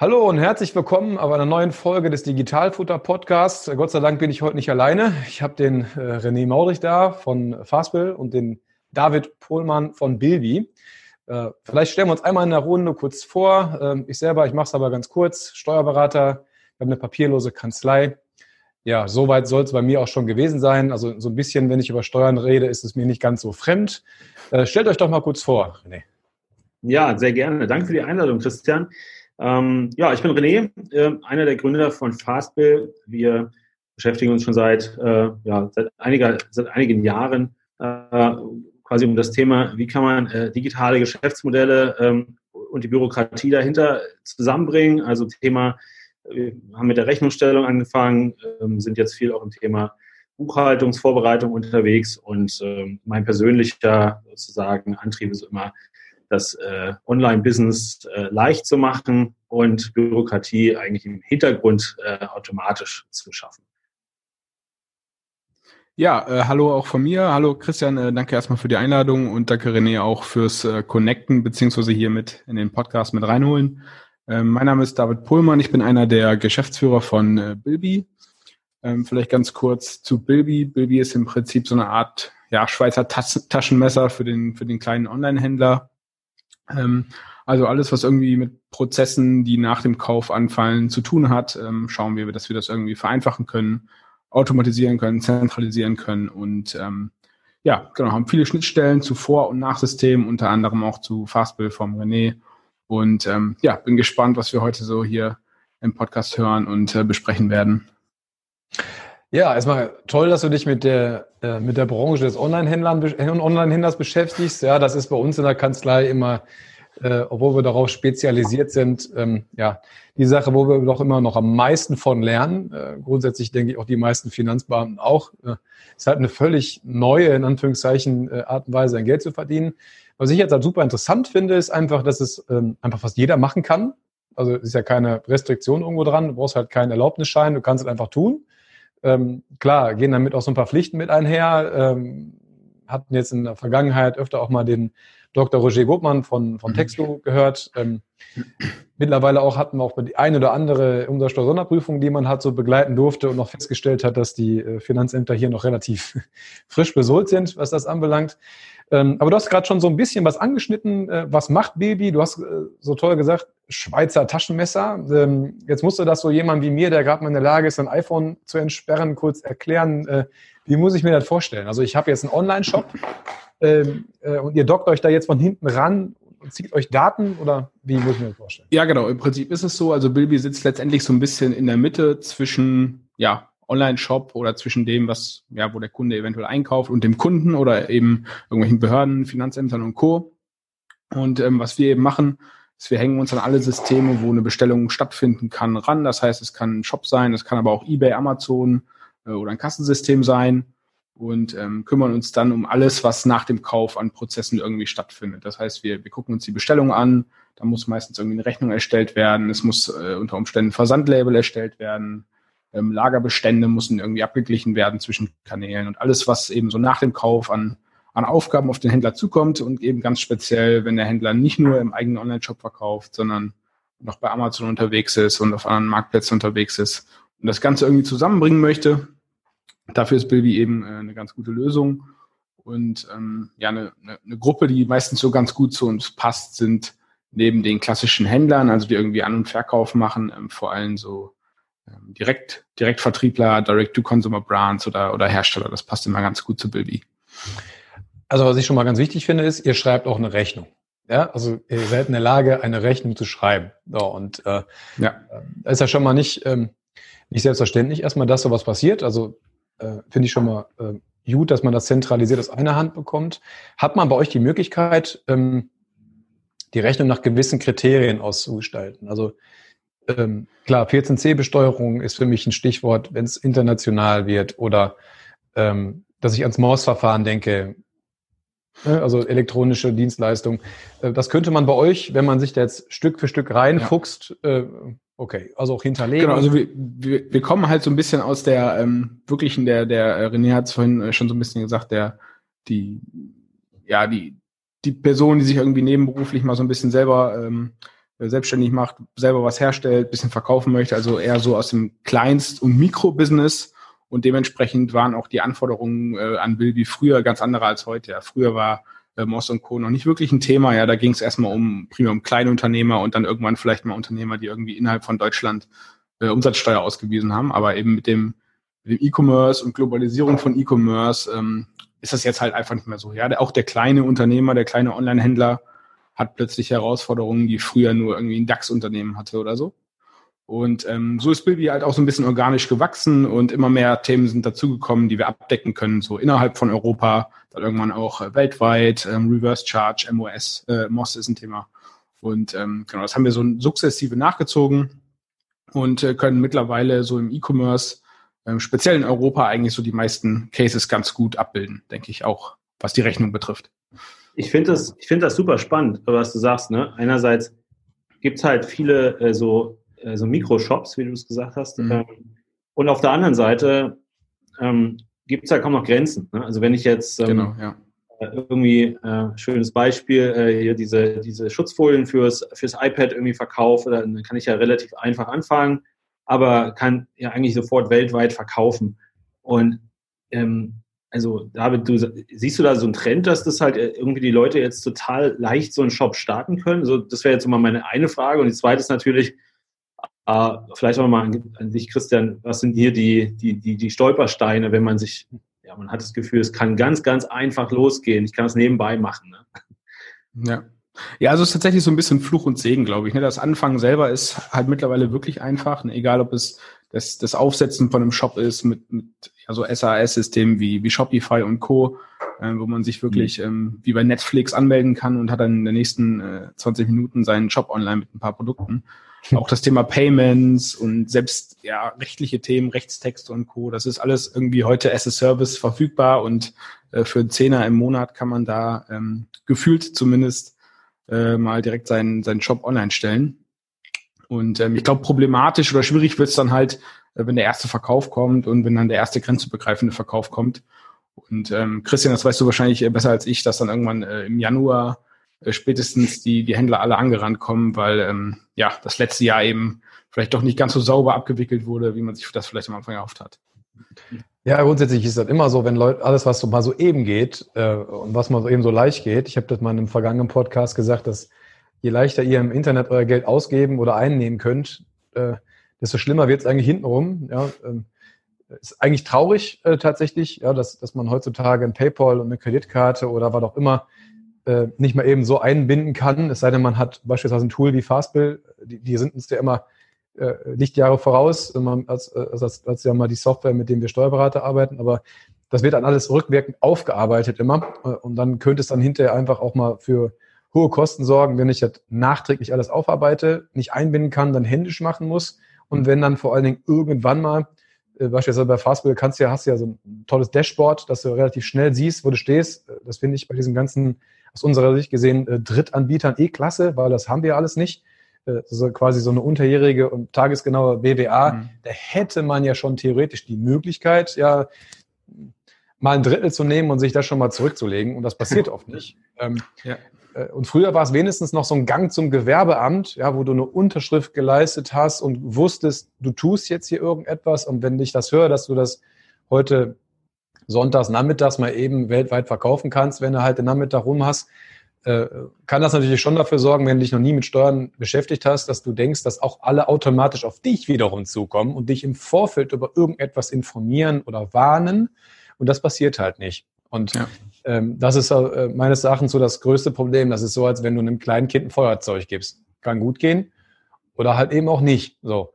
Hallo und herzlich willkommen auf einer neuen Folge des Digitalfutter Podcasts. Gott sei Dank bin ich heute nicht alleine. Ich habe den äh, René Maurich da von Fastbill und den David Pohlmann von Bilby. Äh, vielleicht stellen wir uns einmal in der Runde kurz vor. Ähm, ich selber, ich mache es aber ganz kurz. Steuerberater, ich habe eine papierlose Kanzlei. Ja, soweit soll es bei mir auch schon gewesen sein. Also so ein bisschen, wenn ich über Steuern rede, ist es mir nicht ganz so fremd. Äh, stellt euch doch mal kurz vor, René. Ja, sehr gerne. Danke für die Einladung, Christian. Ähm, ja, ich bin René, äh, einer der Gründer von Fastbill. Wir beschäftigen uns schon seit, äh, ja, seit, einiger, seit einigen Jahren äh, quasi um das Thema, wie kann man äh, digitale Geschäftsmodelle ähm, und die Bürokratie dahinter zusammenbringen. Also Thema, wir haben mit der Rechnungsstellung angefangen, ähm, sind jetzt viel auch im Thema Buchhaltungsvorbereitung unterwegs und ähm, mein persönlicher sozusagen Antrieb ist immer das äh, Online-Business äh, leicht zu machen und Bürokratie eigentlich im Hintergrund äh, automatisch zu schaffen. Ja, äh, hallo auch von mir. Hallo Christian, äh, danke erstmal für die Einladung und danke René auch fürs äh, Connecten beziehungsweise hier mit in den Podcast mit reinholen. Ähm, mein Name ist David Pohlmann, ich bin einer der Geschäftsführer von äh, Bilby. Ähm, vielleicht ganz kurz zu Bilby. Bilby ist im Prinzip so eine Art ja, Schweizer Tas Taschenmesser für den, für den kleinen Online-Händler. Ähm, also alles, was irgendwie mit Prozessen, die nach dem Kauf anfallen, zu tun hat, ähm, schauen wir, dass wir das irgendwie vereinfachen können, automatisieren können, zentralisieren können und ähm, ja, genau, haben viele Schnittstellen zu Vor- und Nachsystemen, unter anderem auch zu Fastbill vom René. Und ähm, ja, bin gespannt, was wir heute so hier im Podcast hören und äh, besprechen werden. Ja, erstmal toll, dass du dich mit der, äh, mit der Branche des Online-Händlers beschäftigst. Ja, das ist bei uns in der Kanzlei immer, äh, obwohl wir darauf spezialisiert sind, ähm, ja, die Sache, wo wir doch immer noch am meisten von lernen. Äh, grundsätzlich denke ich auch die meisten Finanzbeamten auch. Äh, ist halt eine völlig neue, in Anführungszeichen, äh, Art und Weise, ein Geld zu verdienen. Was ich jetzt halt super interessant finde, ist einfach, dass es ähm, einfach fast jeder machen kann. Also ist ja keine Restriktion irgendwo dran. Du brauchst halt keinen Erlaubnisschein. Du kannst es einfach tun. Ähm, klar, gehen damit auch so ein paar Pflichten mit einher. Ähm, hatten jetzt in der Vergangenheit öfter auch mal den Dr. Roger Gobmann von, von mhm. Texto gehört. Ähm, mittlerweile auch hatten wir auch die eine oder andere Umsatzsteuer-Sonderprüfung, die man hat so begleiten durfte und noch festgestellt hat, dass die äh, Finanzämter hier noch relativ frisch besohlt sind, was das anbelangt. Ähm, aber du hast gerade schon so ein bisschen was angeschnitten. Äh, was macht Baby? Du hast äh, so toll gesagt, Schweizer Taschenmesser. Ähm, jetzt musste das so jemand wie mir, der gerade mal in der Lage ist, ein iPhone zu entsperren, kurz erklären. Äh, wie muss ich mir das vorstellen? Also ich habe jetzt einen Online-Shop ähm, und ihr dockt euch da jetzt von hinten ran und zieht euch Daten oder wie muss ich mir das vorstellen? Ja, genau. Im Prinzip ist es so. Also Bilby sitzt letztendlich so ein bisschen in der Mitte zwischen ja, Online-Shop oder zwischen dem, was, ja, wo der Kunde eventuell einkauft und dem Kunden oder eben irgendwelchen Behörden, Finanzämtern und Co. Und ähm, was wir eben machen, ist, wir hängen uns an alle Systeme, wo eine Bestellung stattfinden kann, ran. Das heißt, es kann ein Shop sein, es kann aber auch eBay, Amazon äh, oder ein Kassensystem sein und ähm, kümmern uns dann um alles, was nach dem Kauf an Prozessen irgendwie stattfindet. Das heißt, wir, wir gucken uns die Bestellung an, da muss meistens irgendwie eine Rechnung erstellt werden, es muss äh, unter Umständen ein Versandlabel erstellt werden, ähm, Lagerbestände müssen irgendwie abgeglichen werden zwischen Kanälen und alles, was eben so nach dem Kauf an, an Aufgaben auf den Händler zukommt und eben ganz speziell, wenn der Händler nicht nur im eigenen Online-Shop verkauft, sondern noch bei Amazon unterwegs ist und auf anderen Marktplätzen unterwegs ist und das Ganze irgendwie zusammenbringen möchte. Dafür ist Bilby eben äh, eine ganz gute Lösung. Und ähm, ja, eine, eine Gruppe, die meistens so ganz gut zu uns passt, sind neben den klassischen Händlern, also die irgendwie An- und Verkauf machen, ähm, vor allem so direkt, Direktvertriebler, Direct-to-Consumer-Brands oder, oder Hersteller. Das passt immer ganz gut zu Bilby. Also was ich schon mal ganz wichtig finde, ist, ihr schreibt auch eine Rechnung. Ja, also ihr seid in der Lage, eine Rechnung zu schreiben. So, und äh, ja. Äh, ist ja schon mal nicht, ähm, nicht selbstverständlich erstmal, dass sowas passiert. Also äh, finde ich schon mal äh, gut, dass man das zentralisiert aus einer Hand bekommt. Hat man bei euch die Möglichkeit, ähm, die Rechnung nach gewissen Kriterien auszugestalten? Also ähm, klar, 14c-Besteuerung ist für mich ein Stichwort, wenn es international wird oder ähm, dass ich ans Mausverfahren denke, ne, also elektronische Dienstleistung. Äh, das könnte man bei euch, wenn man sich da jetzt Stück für Stück reinfuchst, ja. äh, okay, also auch hinterlegen. Genau, also wir, wir, wir kommen halt so ein bisschen aus der ähm, wirklichen, der, der äh, René hat es vorhin schon so ein bisschen gesagt, der, die, ja, die, die Person, die sich irgendwie nebenberuflich mal so ein bisschen selber ähm, selbstständig macht, selber was herstellt, bisschen verkaufen möchte, also eher so aus dem Kleinst- und Mikrobusiness und dementsprechend waren auch die Anforderungen äh, an Bilby früher ganz andere als heute. Ja, früher war äh, Moss und Co. noch nicht wirklich ein Thema. Ja, da ging es erstmal um primär um kleine Unternehmer und dann irgendwann vielleicht mal Unternehmer, die irgendwie innerhalb von Deutschland äh, Umsatzsteuer ausgewiesen haben. Aber eben mit dem mit dem E-Commerce und Globalisierung von E-Commerce ähm, ist das jetzt halt einfach nicht mehr so. Ja, auch der kleine Unternehmer, der kleine Online-Händler hat plötzlich Herausforderungen, die früher nur irgendwie ein DAX-Unternehmen hatte oder so. Und ähm, so ist Bilby halt auch so ein bisschen organisch gewachsen und immer mehr Themen sind dazugekommen, die wir abdecken können, so innerhalb von Europa, dann irgendwann auch äh, weltweit, ähm, Reverse Charge, MOS, äh, MOS ist ein Thema. Und ähm, genau, das haben wir so sukzessive nachgezogen und äh, können mittlerweile so im E-Commerce, ähm, speziell in Europa, eigentlich so die meisten Cases ganz gut abbilden, denke ich auch, was die Rechnung betrifft. Ich finde das, ich finde das super spannend, was du sagst. Ne? Einerseits gibt es halt viele äh, so äh, so Mikroshops, wie du es gesagt hast. Mhm. Ähm, und auf der anderen Seite ähm, gibt es ja kaum noch Grenzen. Ne? Also wenn ich jetzt ähm, genau, ja. Äh, irgendwie äh, schönes Beispiel äh, hier diese diese Schutzfolien fürs fürs iPad irgendwie verkaufe, dann kann ich ja relativ einfach anfangen, aber kann ja eigentlich sofort weltweit verkaufen. Und ähm, also David, du siehst du da so einen Trend, dass das halt äh, irgendwie die Leute jetzt total leicht so einen Shop starten können? So, das wäre jetzt mal meine eine Frage. Und die zweite ist natürlich, äh, vielleicht auch mal an, an dich, Christian, was sind hier die, die, die, die Stolpersteine, wenn man sich, ja, man hat das Gefühl, es kann ganz, ganz einfach losgehen. Ich kann es nebenbei machen. Ne? Ja. Ja, also es ist tatsächlich so ein bisschen Fluch und Segen, glaube ich. Ne? Das Anfangen selber ist halt mittlerweile wirklich einfach, ne? egal ob es das, das Aufsetzen von einem Shop ist mit, mit ja, so SAS-Systemen wie, wie Shopify und Co., äh, wo man sich wirklich mhm. ähm, wie bei Netflix anmelden kann und hat dann in den nächsten äh, 20 Minuten seinen Shop online mit ein paar Produkten. Auch das Thema Payments und selbst ja rechtliche Themen, Rechtstexte und Co. Das ist alles irgendwie heute as a Service verfügbar und äh, für einen Zehner im Monat kann man da ähm, gefühlt zumindest äh, mal direkt seinen, seinen Shop online stellen. Und ähm, ich glaube, problematisch oder schwierig wird es dann halt, äh, wenn der erste Verkauf kommt und wenn dann der erste grenzübergreifende Verkauf kommt. Und ähm, Christian, das weißt du wahrscheinlich besser als ich, dass dann irgendwann äh, im Januar äh, spätestens die, die Händler alle angerannt kommen, weil ähm, ja das letzte Jahr eben vielleicht doch nicht ganz so sauber abgewickelt wurde, wie man sich das vielleicht am Anfang erhofft hat. Ja, grundsätzlich ist das immer so, wenn Leute, alles, was so mal so eben geht äh, und was mal so eben so leicht geht, ich habe das mal in einem vergangenen Podcast gesagt, dass je leichter ihr im Internet euer Geld ausgeben oder einnehmen könnt, äh, desto schlimmer wird es eigentlich hintenrum. Ja, ähm, ist eigentlich traurig äh, tatsächlich, ja, dass, dass man heutzutage ein PayPal und eine Kreditkarte oder was auch immer äh, nicht mal eben so einbinden kann, es sei denn, man hat beispielsweise ein Tool wie Fastbill, die, die sind uns ja immer Lichtjahre voraus, als, als, als ja mal die Software, mit dem wir Steuerberater arbeiten, aber das wird dann alles rückwirkend aufgearbeitet immer und dann könnte es dann hinterher einfach auch mal für hohe Kosten sorgen, wenn ich das nachträglich alles aufarbeite, nicht einbinden kann, dann händisch machen muss und wenn dann vor allen Dingen irgendwann mal äh, beispielsweise bei Fastbill kannst du ja, hast du ja so ein tolles Dashboard, dass du relativ schnell siehst, wo du stehst. Das finde ich bei diesem ganzen aus unserer Sicht gesehen äh, Drittanbietern eh klasse, weil das haben wir alles nicht. Äh, also quasi so eine unterjährige und tagesgenaue BWA, mhm. da hätte man ja schon theoretisch die Möglichkeit, ja, mal ein Drittel zu nehmen und sich das schon mal zurückzulegen. Und das passiert oft nicht. Ähm, ja. Äh, und früher war es wenigstens noch so ein Gang zum Gewerbeamt, ja, wo du eine Unterschrift geleistet hast und wusstest, du tust jetzt hier irgendetwas. Und wenn ich das höre, dass du das heute sonntags, nachmittags mal eben weltweit verkaufen kannst, wenn du halt den Nachmittag rum hast, äh, kann das natürlich schon dafür sorgen, wenn du dich noch nie mit Steuern beschäftigt hast, dass du denkst, dass auch alle automatisch auf dich wiederum zukommen und dich im Vorfeld über irgendetwas informieren oder warnen. Und das passiert halt nicht. Und ja. Ähm, das ist äh, meines Erachtens so das größte Problem. Das ist so, als wenn du einem kleinen Kind ein Feuerzeug gibst. Kann gut gehen oder halt eben auch nicht. So.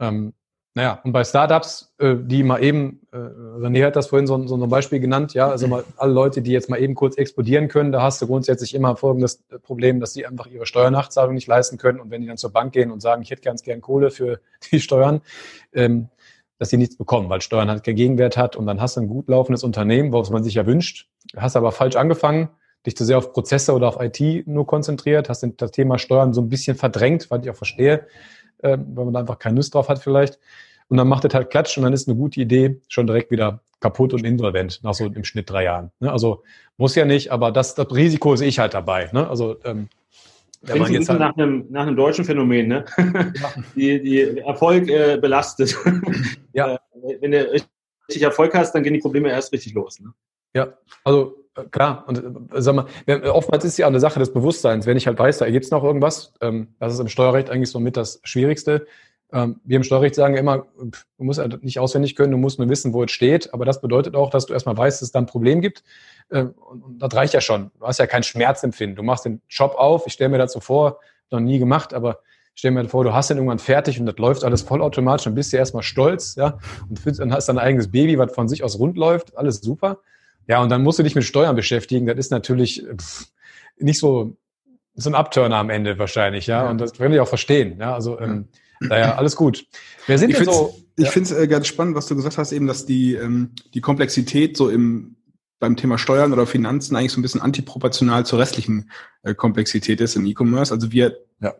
Ähm, Naja, und bei Startups, äh, die mal eben, äh, René hat das vorhin so, so ein Beispiel genannt, ja, also mal alle Leute, die jetzt mal eben kurz explodieren können, da hast du grundsätzlich immer folgendes Problem, dass die einfach ihre Steuernachzahlung nicht leisten können und wenn die dann zur Bank gehen und sagen, ich hätte ganz gern Kohle für die Steuern, ähm, dass sie nichts bekommen, weil Steuern halt keinen Gegenwert hat und dann hast du ein gut laufendes Unternehmen, was man sich ja wünscht, hast aber falsch angefangen, dich zu sehr auf Prozesse oder auf IT nur konzentriert, hast das Thema Steuern so ein bisschen verdrängt, was ich auch verstehe, äh, weil man da einfach keine Lust drauf hat vielleicht. Und dann macht es halt Klatsch und dann ist eine gute Idee schon direkt wieder kaputt und insolvent nach so im Schnitt drei Jahren. Ne? Also muss ja nicht, aber das, das Risiko sehe ich halt dabei. Ne? Also ähm, wenn man jetzt halt nach, einem, nach einem deutschen Phänomen, ne? Ja. die, die Erfolg äh, belastet. Ja. Äh, wenn du richtig Erfolg hast, dann gehen die Probleme erst richtig los. Ne? Ja, also äh, klar. Und äh, sag mal, oftmals ist ja eine Sache des Bewusstseins. Wenn ich halt weiß, da gibt es noch irgendwas, ähm, das ist im Steuerrecht eigentlich so mit das Schwierigste. Ähm, wir im Steuerrecht sagen immer, du musst halt nicht auswendig können, du musst nur wissen, wo es steht. Aber das bedeutet auch, dass du erstmal weißt, dass es da ein Problem gibt. Ähm, und, das reicht ja schon. Du hast ja kein Schmerzempfinden. Du machst den Job auf. Ich stelle mir das so vor, noch nie gemacht, aber ich stelle mir vor, du hast den irgendwann fertig und das läuft alles vollautomatisch. Dann bist du erstmal stolz, ja, und dann hast dein eigenes Baby, was von sich aus rund läuft. Alles super. Ja, und dann musst du dich mit Steuern beschäftigen. Das ist natürlich pff, nicht so, so ein Upturner am Ende wahrscheinlich, ja. ja. Und das können wir auch verstehen. Ja, also ähm, naja, alles gut. Wer sind ich denn so? Ich finde es äh, ganz spannend, was du gesagt hast, eben, dass die, ähm, die Komplexität so im beim Thema Steuern oder Finanzen eigentlich so ein bisschen antiproportional zur restlichen äh, Komplexität ist im E-Commerce. Also wir, ja.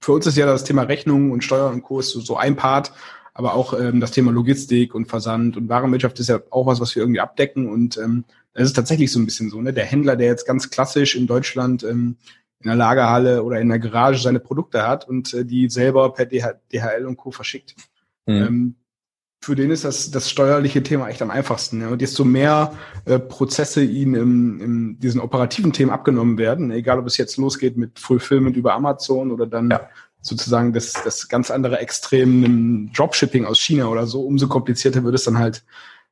für uns ist ja das Thema Rechnung und Steuern und Co. ist so, so ein Part, aber auch ähm, das Thema Logistik und Versand und Warenwirtschaft ist ja auch was, was wir irgendwie abdecken und ähm, es ist tatsächlich so ein bisschen so, ne? Der Händler, der jetzt ganz klassisch in Deutschland ähm, in der Lagerhalle oder in der Garage seine Produkte hat und äh, die selber per DHL und Co. verschickt. Mhm. Ähm, für den ist das, das steuerliche Thema echt am einfachsten. Ja. Und desto mehr äh, Prozesse ihnen im, im diesen operativen Themen abgenommen werden, egal ob es jetzt losgeht mit Fulfillment über Amazon oder dann ja. sozusagen das, das ganz andere Extrem im Dropshipping aus China oder so, umso komplizierter wird es dann halt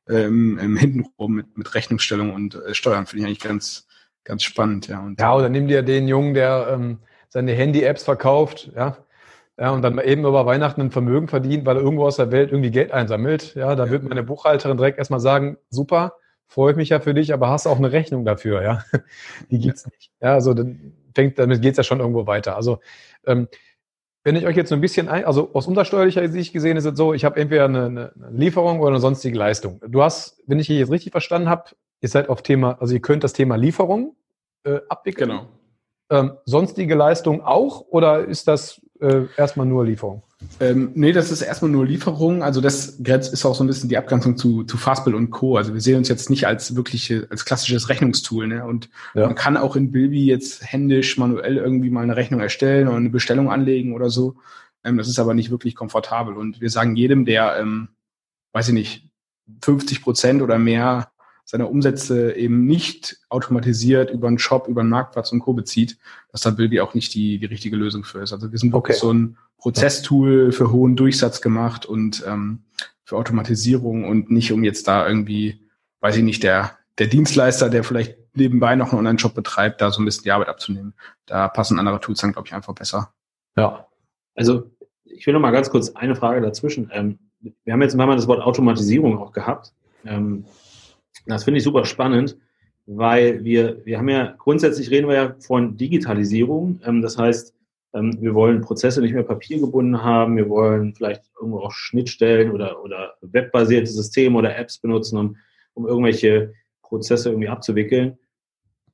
ähm, im Hintenrum mit, mit Rechnungsstellung und äh, Steuern. Finde ich eigentlich ganz, Ganz spannend, ja. Und ja, oder nimm dir den Jungen, der ähm, seine Handy-Apps verkauft, ja, ja, und dann eben über Weihnachten ein Vermögen verdient, weil er irgendwo aus der Welt irgendwie Geld einsammelt. Ja, da ja. wird meine Buchhalterin direkt erstmal sagen, super, freue ich mich ja für dich, aber hast auch eine Rechnung dafür, ja. Die gibt's ja. nicht. Ja, also dann fängt, damit geht's ja schon irgendwo weiter. Also ähm, wenn ich euch jetzt so ein bisschen ein, also aus untersteuerlicher Sicht gesehen ist es so, ich habe entweder eine, eine Lieferung oder eine sonstige Leistung. Du hast, wenn ich hier jetzt richtig verstanden habe, ihr seid auf Thema, also ihr könnt das Thema Lieferung äh, abwickeln. Genau. Ähm, sonstige Leistung auch oder ist das äh, erstmal nur Lieferung? Ähm, nee, das ist erstmal nur Lieferung. Also das ist auch so ein bisschen die Abgrenzung zu, zu Fastbill und Co. Also wir sehen uns jetzt nicht als wirkliche, als klassisches Rechnungstool. Ne? Und ja. man kann auch in Bilby jetzt händisch manuell irgendwie mal eine Rechnung erstellen oder eine Bestellung anlegen oder so. Ähm, das ist aber nicht wirklich komfortabel. Und wir sagen jedem, der, ähm, weiß ich nicht, 50 Prozent oder mehr seine Umsätze eben nicht automatisiert über einen Shop, über einen Marktplatz und Co. bezieht, dass da Bilby auch nicht die, die richtige Lösung für ist. Also wir sind wirklich okay. so ein Prozesstool für hohen Durchsatz gemacht und ähm, für Automatisierung und nicht um jetzt da irgendwie, weiß ich nicht, der, der Dienstleister, der vielleicht nebenbei noch einen Online-Shop betreibt, da so ein bisschen die Arbeit abzunehmen. Da passen andere Tools dann, glaube ich, einfach besser. Ja. Also ich will noch mal ganz kurz eine Frage dazwischen. Ähm, wir haben jetzt ein paar Mal das Wort Automatisierung auch gehabt. Ähm, das finde ich super spannend, weil wir, wir haben ja, grundsätzlich reden wir ja von Digitalisierung. Ähm, das heißt, ähm, wir wollen Prozesse nicht mehr papiergebunden haben. Wir wollen vielleicht irgendwo auch Schnittstellen oder, oder webbasierte Systeme oder Apps benutzen, um, um irgendwelche Prozesse irgendwie abzuwickeln.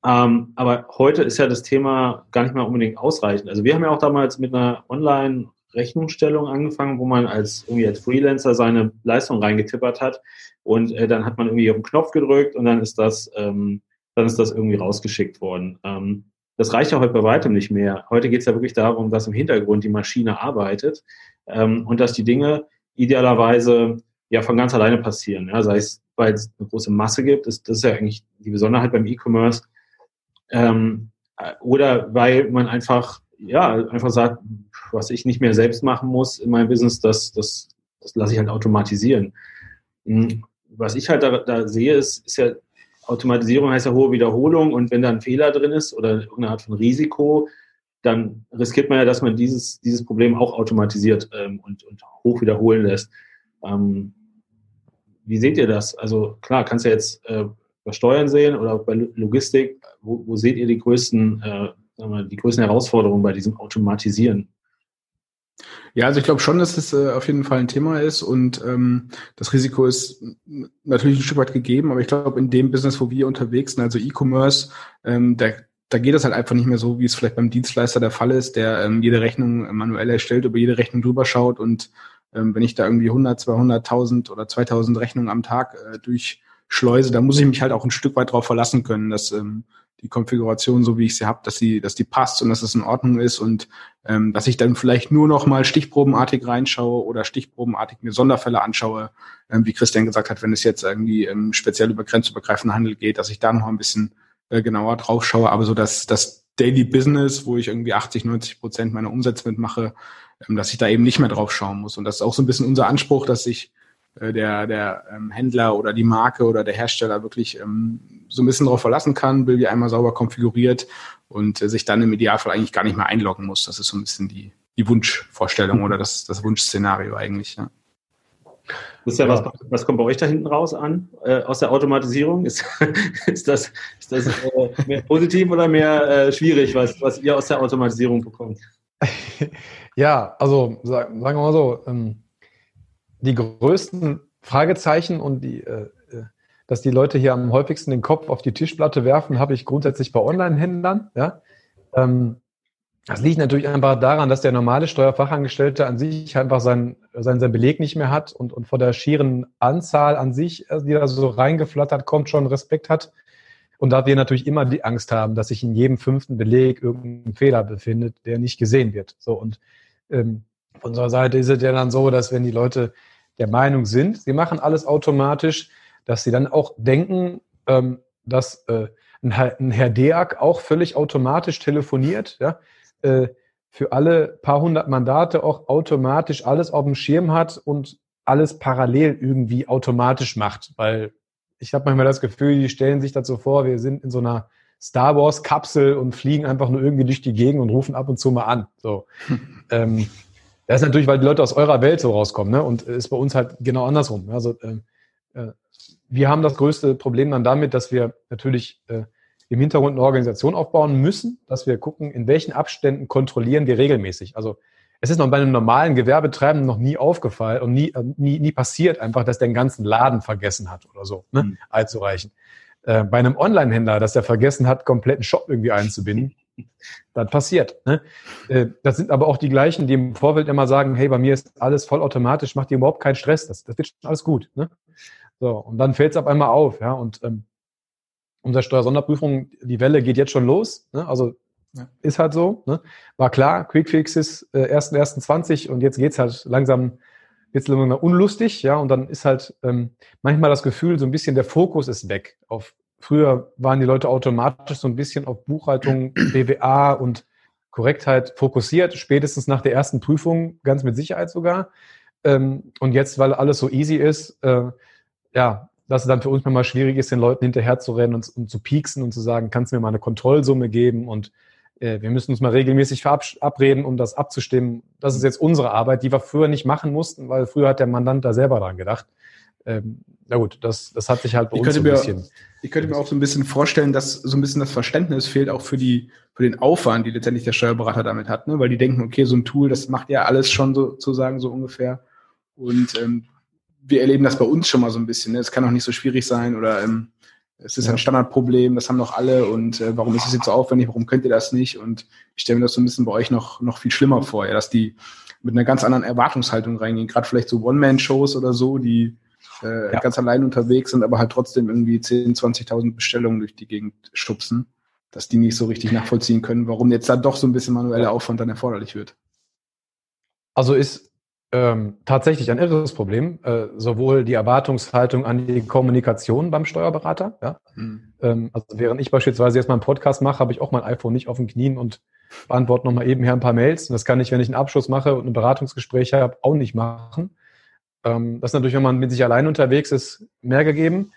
Ähm, aber heute ist ja das Thema gar nicht mehr unbedingt ausreichend. Also wir haben ja auch damals mit einer Online- Rechnungsstellung angefangen, wo man als irgendwie als Freelancer seine Leistung reingetippert hat und äh, dann hat man irgendwie auf den Knopf gedrückt und dann ist das ähm, dann ist das irgendwie rausgeschickt worden. Ähm, das reicht ja heute bei weitem nicht mehr. Heute geht es ja wirklich darum, dass im Hintergrund die Maschine arbeitet ähm, und dass die Dinge idealerweise ja von ganz alleine passieren. Ja, sei es, weil es eine große Masse gibt, ist das ist ja eigentlich die Besonderheit beim E-Commerce. Ähm, äh, oder weil man einfach ja einfach sagt, was ich nicht mehr selbst machen muss in meinem Business, das, das, das lasse ich halt automatisieren. Hm, was ich halt da, da sehe, ist, ist ja, Automatisierung heißt ja hohe Wiederholung und wenn da ein Fehler drin ist oder irgendeine Art von Risiko, dann riskiert man ja, dass man dieses, dieses Problem auch automatisiert ähm, und, und hoch wiederholen lässt. Ähm, wie seht ihr das? Also klar, kannst du ja jetzt äh, bei Steuern sehen oder bei Logistik. Wo, wo seht ihr die größten, äh, die größten Herausforderungen bei diesem Automatisieren? Ja, also ich glaube schon, dass es äh, auf jeden Fall ein Thema ist und ähm, das Risiko ist natürlich ein Stück weit gegeben, aber ich glaube, in dem Business, wo wir unterwegs sind, also E-Commerce, ähm, da, da geht es halt einfach nicht mehr so, wie es vielleicht beim Dienstleister der Fall ist, der ähm, jede Rechnung manuell erstellt, über jede Rechnung drüber schaut und ähm, wenn ich da irgendwie 100, 200.000 oder 2.000 Rechnungen am Tag äh, durchschleuse, da muss ich mich halt auch ein Stück weit drauf verlassen können, dass ähm, die Konfiguration, so wie ich sie habe, dass sie, dass die passt und dass es in Ordnung ist und ähm, dass ich dann vielleicht nur noch mal stichprobenartig reinschaue oder stichprobenartig mir Sonderfälle anschaue, ähm, wie Christian gesagt hat, wenn es jetzt irgendwie ähm, speziell über grenzübergreifenden Handel geht, dass ich da noch ein bisschen äh, genauer drauf schaue, aber so dass das Daily Business, wo ich irgendwie 80, 90 Prozent meiner Umsätze mitmache, ähm, dass ich da eben nicht mehr drauf schauen muss. Und das ist auch so ein bisschen unser Anspruch, dass ich der, der ähm, Händler oder die Marke oder der Hersteller wirklich ähm, so ein bisschen darauf verlassen kann, Bilby einmal sauber konfiguriert und äh, sich dann im Idealfall eigentlich gar nicht mehr einloggen muss. Das ist so ein bisschen die, die Wunschvorstellung oder das, das Wunschszenario eigentlich. Ja. Das ist ja, was, was kommt bei euch da hinten raus an äh, aus der Automatisierung? Ist, ist das, ist das äh, mehr positiv oder mehr äh, schwierig, was, was ihr aus der Automatisierung bekommt? Ja, also sagen wir mal so, ähm, die größten Fragezeichen und die, äh, äh, dass die Leute hier am häufigsten den Kopf auf die Tischplatte werfen, habe ich grundsätzlich bei Online-Händlern. Ja? Ähm, das liegt natürlich einfach daran, dass der normale Steuerfachangestellte an sich einfach seinen, seinen, seinen Beleg nicht mehr hat und, und vor der schieren Anzahl an sich, also die da so reingeflattert kommt, schon Respekt hat. Und da wir natürlich immer die Angst haben, dass sich in jedem fünften Beleg irgendein Fehler befindet, der nicht gesehen wird. So und ähm, von unserer Seite ist es ja dann so, dass wenn die Leute der Meinung sind, sie machen alles automatisch, dass sie dann auch denken, ähm, dass äh, ein, Herr Deak auch völlig automatisch telefoniert, ja, äh, für alle paar hundert Mandate auch automatisch alles auf dem Schirm hat und alles parallel irgendwie automatisch macht, weil ich habe manchmal das Gefühl, die stellen sich dazu vor, wir sind in so einer Star Wars Kapsel und fliegen einfach nur irgendwie durch die Gegend und rufen ab und zu mal an. So. ähm, das ist natürlich, weil die Leute aus eurer Welt so rauskommen, ne? Und ist bei uns halt genau andersrum. Also äh, äh, wir haben das größte Problem dann damit, dass wir natürlich äh, im Hintergrund eine Organisation aufbauen müssen, dass wir gucken, in welchen Abständen kontrollieren wir regelmäßig. Also es ist noch bei einem normalen Gewerbetreibenden noch nie aufgefallen und nie, äh, nie, nie passiert einfach, dass der einen ganzen Laden vergessen hat oder so, ne? Mhm. einzureichen. Äh, bei einem Online-Händler, dass der vergessen hat, kompletten Shop irgendwie einzubinden, das passiert. Ne? Äh, das sind aber auch die gleichen, die im Vorfeld immer sagen, hey, bei mir ist alles vollautomatisch, macht dir überhaupt keinen Stress, das, das wird schon alles gut. Ne? So, und dann fällt es auf einmal auf, ja. Und ähm, unsere Steuersonderprüfung, die Welle geht jetzt schon los. Ne? Also ja. ist halt so. Ne? War klar, Quickfixes äh, 1.1.20 und jetzt geht's halt langsam, jetzt langsam unlustig, ja. Und dann ist halt ähm, manchmal das Gefühl, so ein bisschen der Fokus ist weg auf Früher waren die Leute automatisch so ein bisschen auf Buchhaltung, BWA und Korrektheit fokussiert, spätestens nach der ersten Prüfung, ganz mit Sicherheit sogar. Ähm, und jetzt, weil alles so easy ist, äh, ja, dass es dann für uns manchmal schwierig ist, den Leuten hinterher zu rennen und, und zu pieksen und zu sagen, kannst du mir mal eine Kontrollsumme geben und äh, wir müssen uns mal regelmäßig verabreden, um das abzustimmen. Das ist jetzt unsere Arbeit, die wir früher nicht machen mussten, weil früher hat der Mandant da selber dran gedacht. Na gut, das, das hat sich halt bei ich uns so ein bisschen ich könnte mir auch so ein bisschen vorstellen, dass so ein bisschen das Verständnis fehlt auch für die für den Aufwand, die letztendlich der Steuerberater damit hat, ne? weil die denken, okay, so ein Tool, das macht ja alles schon sozusagen so ungefähr. Und ähm, wir erleben das bei uns schon mal so ein bisschen. Ne? Es kann auch nicht so schwierig sein oder ähm, es ist ja. ein Standardproblem, das haben doch alle und äh, warum ist es jetzt so aufwendig, warum könnt ihr das nicht? Und ich stelle mir das so ein bisschen bei euch noch, noch viel schlimmer vor, ja, dass die mit einer ganz anderen Erwartungshaltung reingehen, gerade vielleicht so One-Man-Shows oder so, die äh, ja. ganz allein unterwegs sind, aber halt trotzdem irgendwie 10.000, 20.000 Bestellungen durch die Gegend stupsen, dass die nicht so richtig nachvollziehen können, warum jetzt da doch so ein bisschen manueller Aufwand dann erforderlich wird. Also ist ähm, tatsächlich ein irres Problem, äh, sowohl die Erwartungshaltung an die Kommunikation beim Steuerberater. Ja? Mhm. Ähm, also während ich beispielsweise jetzt mal einen Podcast mache, habe ich auch mein iPhone nicht auf den Knien und beantworte nochmal eben hier ein paar Mails. Und das kann ich, wenn ich einen Abschluss mache und ein Beratungsgespräch habe, auch nicht machen. Ähm, das ist natürlich, wenn man mit sich allein unterwegs ist, mehr gegeben.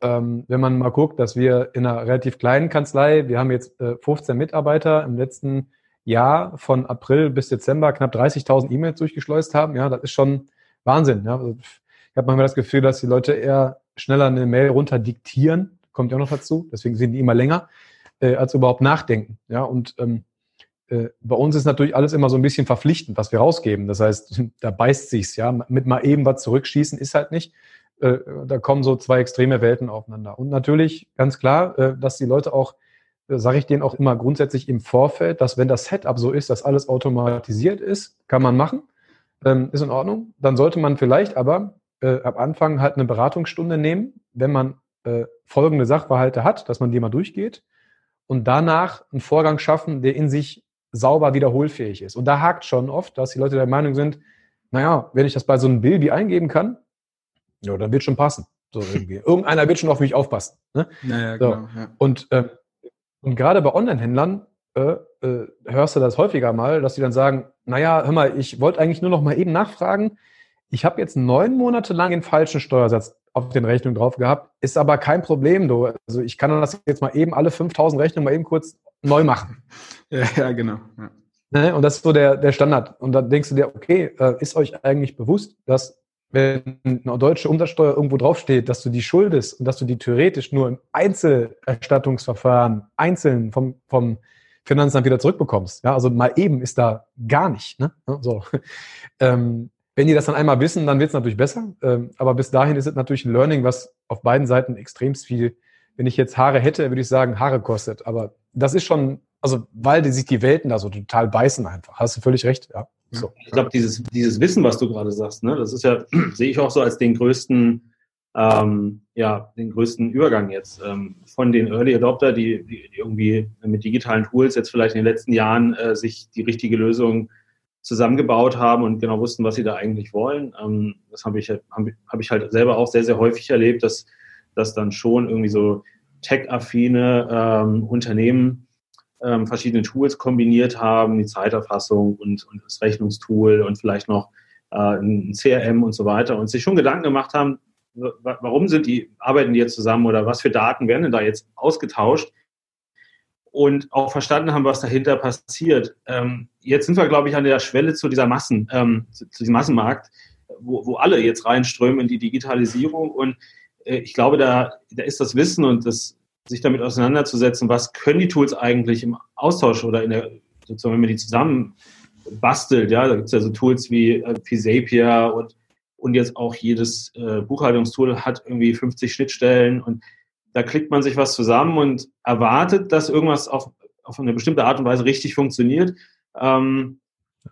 Ähm, wenn man mal guckt, dass wir in einer relativ kleinen Kanzlei, wir haben jetzt äh, 15 Mitarbeiter im letzten Jahr von April bis Dezember knapp 30.000 E-Mails durchgeschleust haben. Ja, das ist schon Wahnsinn. Ja. Also, ich habe manchmal das Gefühl, dass die Leute eher schneller eine Mail runter diktieren, kommt ja auch noch dazu, deswegen sind die immer länger, äh, als überhaupt nachdenken. Ja, und ähm, äh, bei uns ist natürlich alles immer so ein bisschen verpflichtend, was wir rausgeben. Das heißt, da beißt sich's, ja. Mit mal eben was zurückschießen ist halt nicht. Äh, da kommen so zwei extreme Welten aufeinander. Und natürlich ganz klar, äh, dass die Leute auch, äh, sage ich denen auch immer grundsätzlich im Vorfeld, dass wenn das Setup so ist, dass alles automatisiert ist, kann man machen, ähm, ist in Ordnung. Dann sollte man vielleicht aber äh, ab Anfang halt eine Beratungsstunde nehmen, wenn man äh, folgende Sachverhalte hat, dass man die mal durchgeht und danach einen Vorgang schaffen, der in sich sauber wiederholfähig ist. Und da hakt schon oft, dass die Leute der Meinung sind, naja, wenn ich das bei so einem Bilby eingeben kann, ja, dann wird schon passen. So irgendwie. Irgendeiner wird schon auf mich aufpassen. Ne? Naja, so. genau. Ja. Und, äh, und gerade bei Online-Händlern äh, äh, hörst du das häufiger mal, dass die dann sagen, naja, hör mal, ich wollte eigentlich nur noch mal eben nachfragen, ich habe jetzt neun Monate lang den falschen Steuersatz auf den Rechnungen drauf gehabt, ist aber kein Problem, du. Also ich kann das jetzt mal eben alle 5000 Rechnungen mal eben kurz neu machen. Ja, ja genau. Ja. Ne? Und das ist so der, der Standard. Und dann denkst du dir, okay, äh, ist euch eigentlich bewusst, dass wenn eine deutsche Umsatzsteuer irgendwo draufsteht, dass du die schuldest und dass du die theoretisch nur im Einzelerstattungsverfahren einzeln vom, vom Finanzamt wieder zurückbekommst. Ja, also mal eben ist da gar nicht. Ne? So. Ähm, wenn die das dann einmal wissen, dann wird es natürlich besser. Ähm, aber bis dahin ist es natürlich ein Learning, was auf beiden Seiten extrem viel, wenn ich jetzt Haare hätte, würde ich sagen, Haare kostet. Aber das ist schon, also weil die sich die Welten da so total beißen einfach. Hast du völlig recht, ja. So. Ich glaube, dieses, dieses Wissen, was du gerade sagst, ne, das ist ja, sehe ich auch so als den größten, ähm, ja, den größten Übergang jetzt ähm, von den Early Adopter, die, die, irgendwie mit digitalen Tools jetzt vielleicht in den letzten Jahren äh, sich die richtige Lösung zusammengebaut haben und genau wussten, was sie da eigentlich wollen. Ähm, das habe ich, hab, hab ich halt selber auch sehr, sehr häufig erlebt, dass, dass dann schon irgendwie so tech-affine ähm, Unternehmen ähm, verschiedene Tools kombiniert haben, die Zeiterfassung und, und das Rechnungstool und vielleicht noch äh, ein CRM und so weiter und sich schon Gedanken gemacht haben, warum sind die, arbeiten die jetzt zusammen oder was für Daten werden denn da jetzt ausgetauscht? Und auch verstanden haben, was dahinter passiert. Ähm, jetzt sind wir, glaube ich, an der Schwelle zu dieser Massen, ähm, zu, zu, diesem Massenmarkt, wo, wo alle jetzt reinströmen in die Digitalisierung. Und äh, ich glaube, da, da ist das Wissen und das, sich damit auseinanderzusetzen, was können die Tools eigentlich im Austausch oder in der, sozusagen, wenn man die zusammen bastelt, ja, da gibt es ja so Tools wie, äh, wie Zapier und, und jetzt auch jedes äh, Buchhaltungstool hat irgendwie 50 Schnittstellen und da klickt man sich was zusammen und erwartet, dass irgendwas auf, auf eine bestimmte Art und Weise richtig funktioniert. Ähm,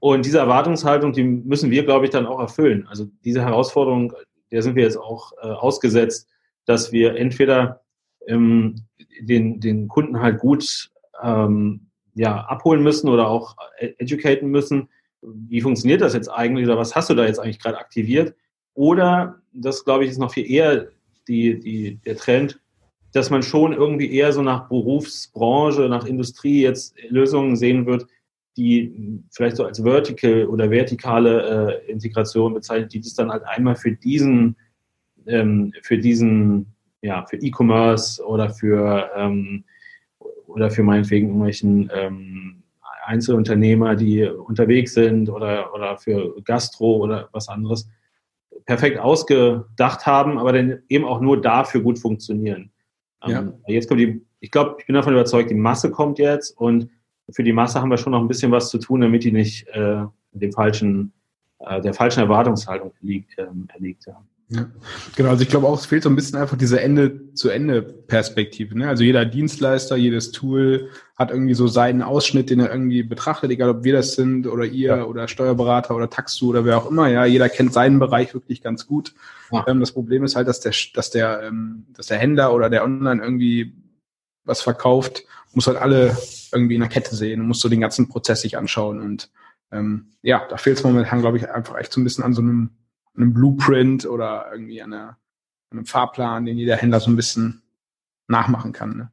und diese Erwartungshaltung, die müssen wir, glaube ich, dann auch erfüllen. Also diese Herausforderung, der sind wir jetzt auch äh, ausgesetzt, dass wir entweder ähm, den, den Kunden halt gut ähm, ja, abholen müssen oder auch educaten müssen. Wie funktioniert das jetzt eigentlich oder was hast du da jetzt eigentlich gerade aktiviert? Oder, das glaube ich, ist noch viel eher die, die, der Trend, dass man schon irgendwie eher so nach Berufsbranche, nach Industrie jetzt Lösungen sehen wird, die vielleicht so als vertical oder vertikale äh, Integration bezeichnet, die das dann halt einmal für diesen, ähm, für diesen, ja, für E-Commerce oder für ähm, oder für meinetwegen irgendwelchen ähm, Einzelunternehmer, die unterwegs sind oder, oder für Gastro oder was anderes perfekt ausgedacht haben, aber dann eben auch nur dafür gut funktionieren. Ja. Ähm, jetzt kommt die, ich glaube, ich bin davon überzeugt, die Masse kommt jetzt und für die Masse haben wir schon noch ein bisschen was zu tun, damit die nicht äh, dem falschen, äh, der falschen Erwartungshaltung erliegt, ähm, erliegt ja. Ja, genau. Also ich glaube auch, es fehlt so ein bisschen einfach diese Ende-zu-Ende-Perspektive. Ne? Also jeder Dienstleister, jedes Tool hat irgendwie so seinen Ausschnitt, den er irgendwie betrachtet, egal ob wir das sind oder ihr ja. oder Steuerberater oder Taxu oder wer auch immer. Ja, jeder kennt seinen Bereich wirklich ganz gut. Ja. Ähm, das Problem ist halt, dass der, dass der, ähm, dass der Händler oder der Online irgendwie was verkauft, muss halt alle irgendwie in der Kette sehen und muss so den ganzen Prozess sich anschauen. Und ähm, ja, da fehlt es momentan, glaube ich, einfach echt so ein bisschen an so einem einem Blueprint oder irgendwie eine, einem Fahrplan, den jeder Händler so ein bisschen nachmachen kann. Ne?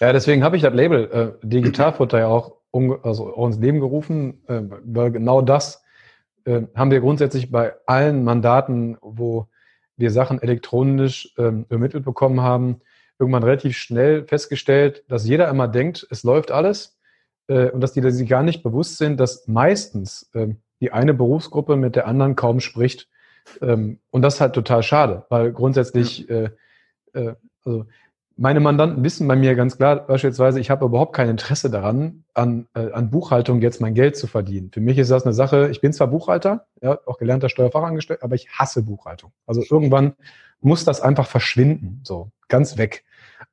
Ja, deswegen habe ich das Label äh, Digitalfutter ja auch, um, also auch ins Leben gerufen, äh, weil genau das äh, haben wir grundsätzlich bei allen Mandaten, wo wir Sachen elektronisch ähm, übermittelt bekommen haben, irgendwann relativ schnell festgestellt, dass jeder immer denkt, es läuft alles äh, und dass die sich gar nicht bewusst sind, dass meistens äh, die eine Berufsgruppe mit der anderen kaum spricht Ähm, und das ist halt total schade, weil grundsätzlich, äh, äh, also meine Mandanten wissen bei mir ganz klar, beispielsweise, ich habe überhaupt kein Interesse daran, an, äh, an Buchhaltung jetzt mein Geld zu verdienen. Für mich ist das eine Sache, ich bin zwar Buchhalter, ja, auch gelernter Steuerfachangestellter, aber ich hasse Buchhaltung. Also irgendwann muss das einfach verschwinden, so ganz weg.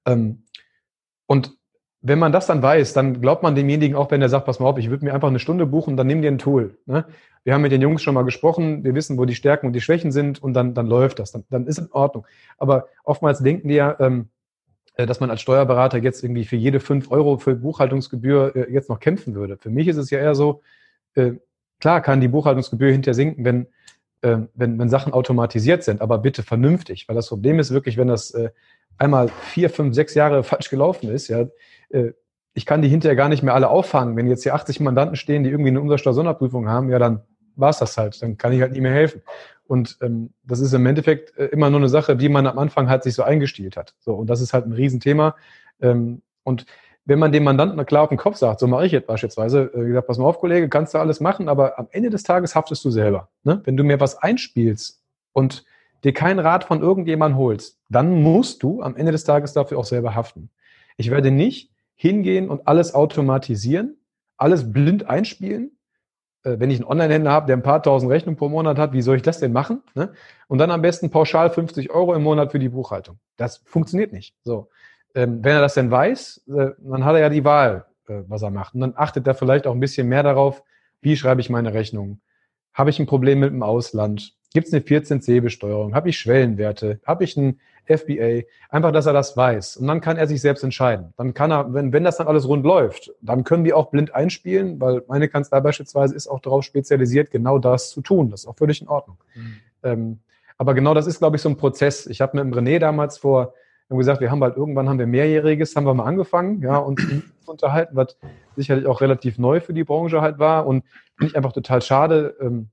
Ähm, und wenn man das dann weiß, dann glaubt man demjenigen auch, wenn er sagt, pass mal auf, ich würde mir einfach eine Stunde buchen, dann nimm dir ein Tool. Ne? Wir haben mit den Jungs schon mal gesprochen, wir wissen, wo die Stärken und die Schwächen sind und dann, dann läuft das, dann, dann ist in Ordnung. Aber oftmals denken die ja, ähm, äh, dass man als Steuerberater jetzt irgendwie für jede fünf Euro für Buchhaltungsgebühr äh, jetzt noch kämpfen würde. Für mich ist es ja eher so, äh, klar kann die Buchhaltungsgebühr hinterher sinken, wenn, äh, wenn, wenn Sachen automatisiert sind, aber bitte vernünftig, weil das Problem ist wirklich, wenn das äh, einmal vier, fünf, sechs Jahre falsch gelaufen ist, ja, ich kann die hinterher gar nicht mehr alle auffangen. Wenn jetzt hier 80 Mandanten stehen, die irgendwie eine Umsatzsteuer-Sonderprüfung haben, ja, dann war es das halt. Dann kann ich halt nicht mehr helfen. Und ähm, das ist im Endeffekt äh, immer nur eine Sache, die man am Anfang halt sich so eingestielt hat. So, und das ist halt ein Riesenthema. Ähm, und wenn man dem Mandanten klar auf den Kopf sagt, so mache ich jetzt beispielsweise, äh, gesagt, pass mal auf, Kollege, kannst du alles machen, aber am Ende des Tages haftest du selber. Ne? Wenn du mir was einspielst und dir keinen Rat von irgendjemandem holst, dann musst du am Ende des Tages dafür auch selber haften. Ich werde nicht hingehen und alles automatisieren, alles blind einspielen äh, wenn ich einen Online-Händler habe, der ein paar tausend Rechnungen pro Monat hat, wie soll ich das denn machen? Ne? Und dann am besten pauschal 50 Euro im Monat für die Buchhaltung. Das funktioniert nicht. So. Ähm, wenn er das denn weiß, äh, dann hat er ja die Wahl, äh, was er macht. Und dann achtet er vielleicht auch ein bisschen mehr darauf, wie schreibe ich meine Rechnungen? Habe ich ein Problem mit dem Ausland? Gibt es eine 14c-Besteuerung? Habe ich Schwellenwerte? Habe ich ein FBA? Einfach, dass er das weiß. Und dann kann er sich selbst entscheiden. Dann kann er, wenn, wenn das dann alles rund läuft, dann können wir auch blind einspielen, weil meine Kanzlei beispielsweise ist auch darauf spezialisiert, genau das zu tun. Das ist auch völlig in Ordnung. Mhm. Ähm, aber genau das ist, glaube ich, so ein Prozess. Ich habe mit dem René damals vor, haben gesagt, wir haben halt irgendwann haben wir mehrjähriges, haben wir mal angefangen, ja, und unterhalten, was sicherlich auch relativ neu für die Branche halt war. Und finde ich einfach total schade, ähm,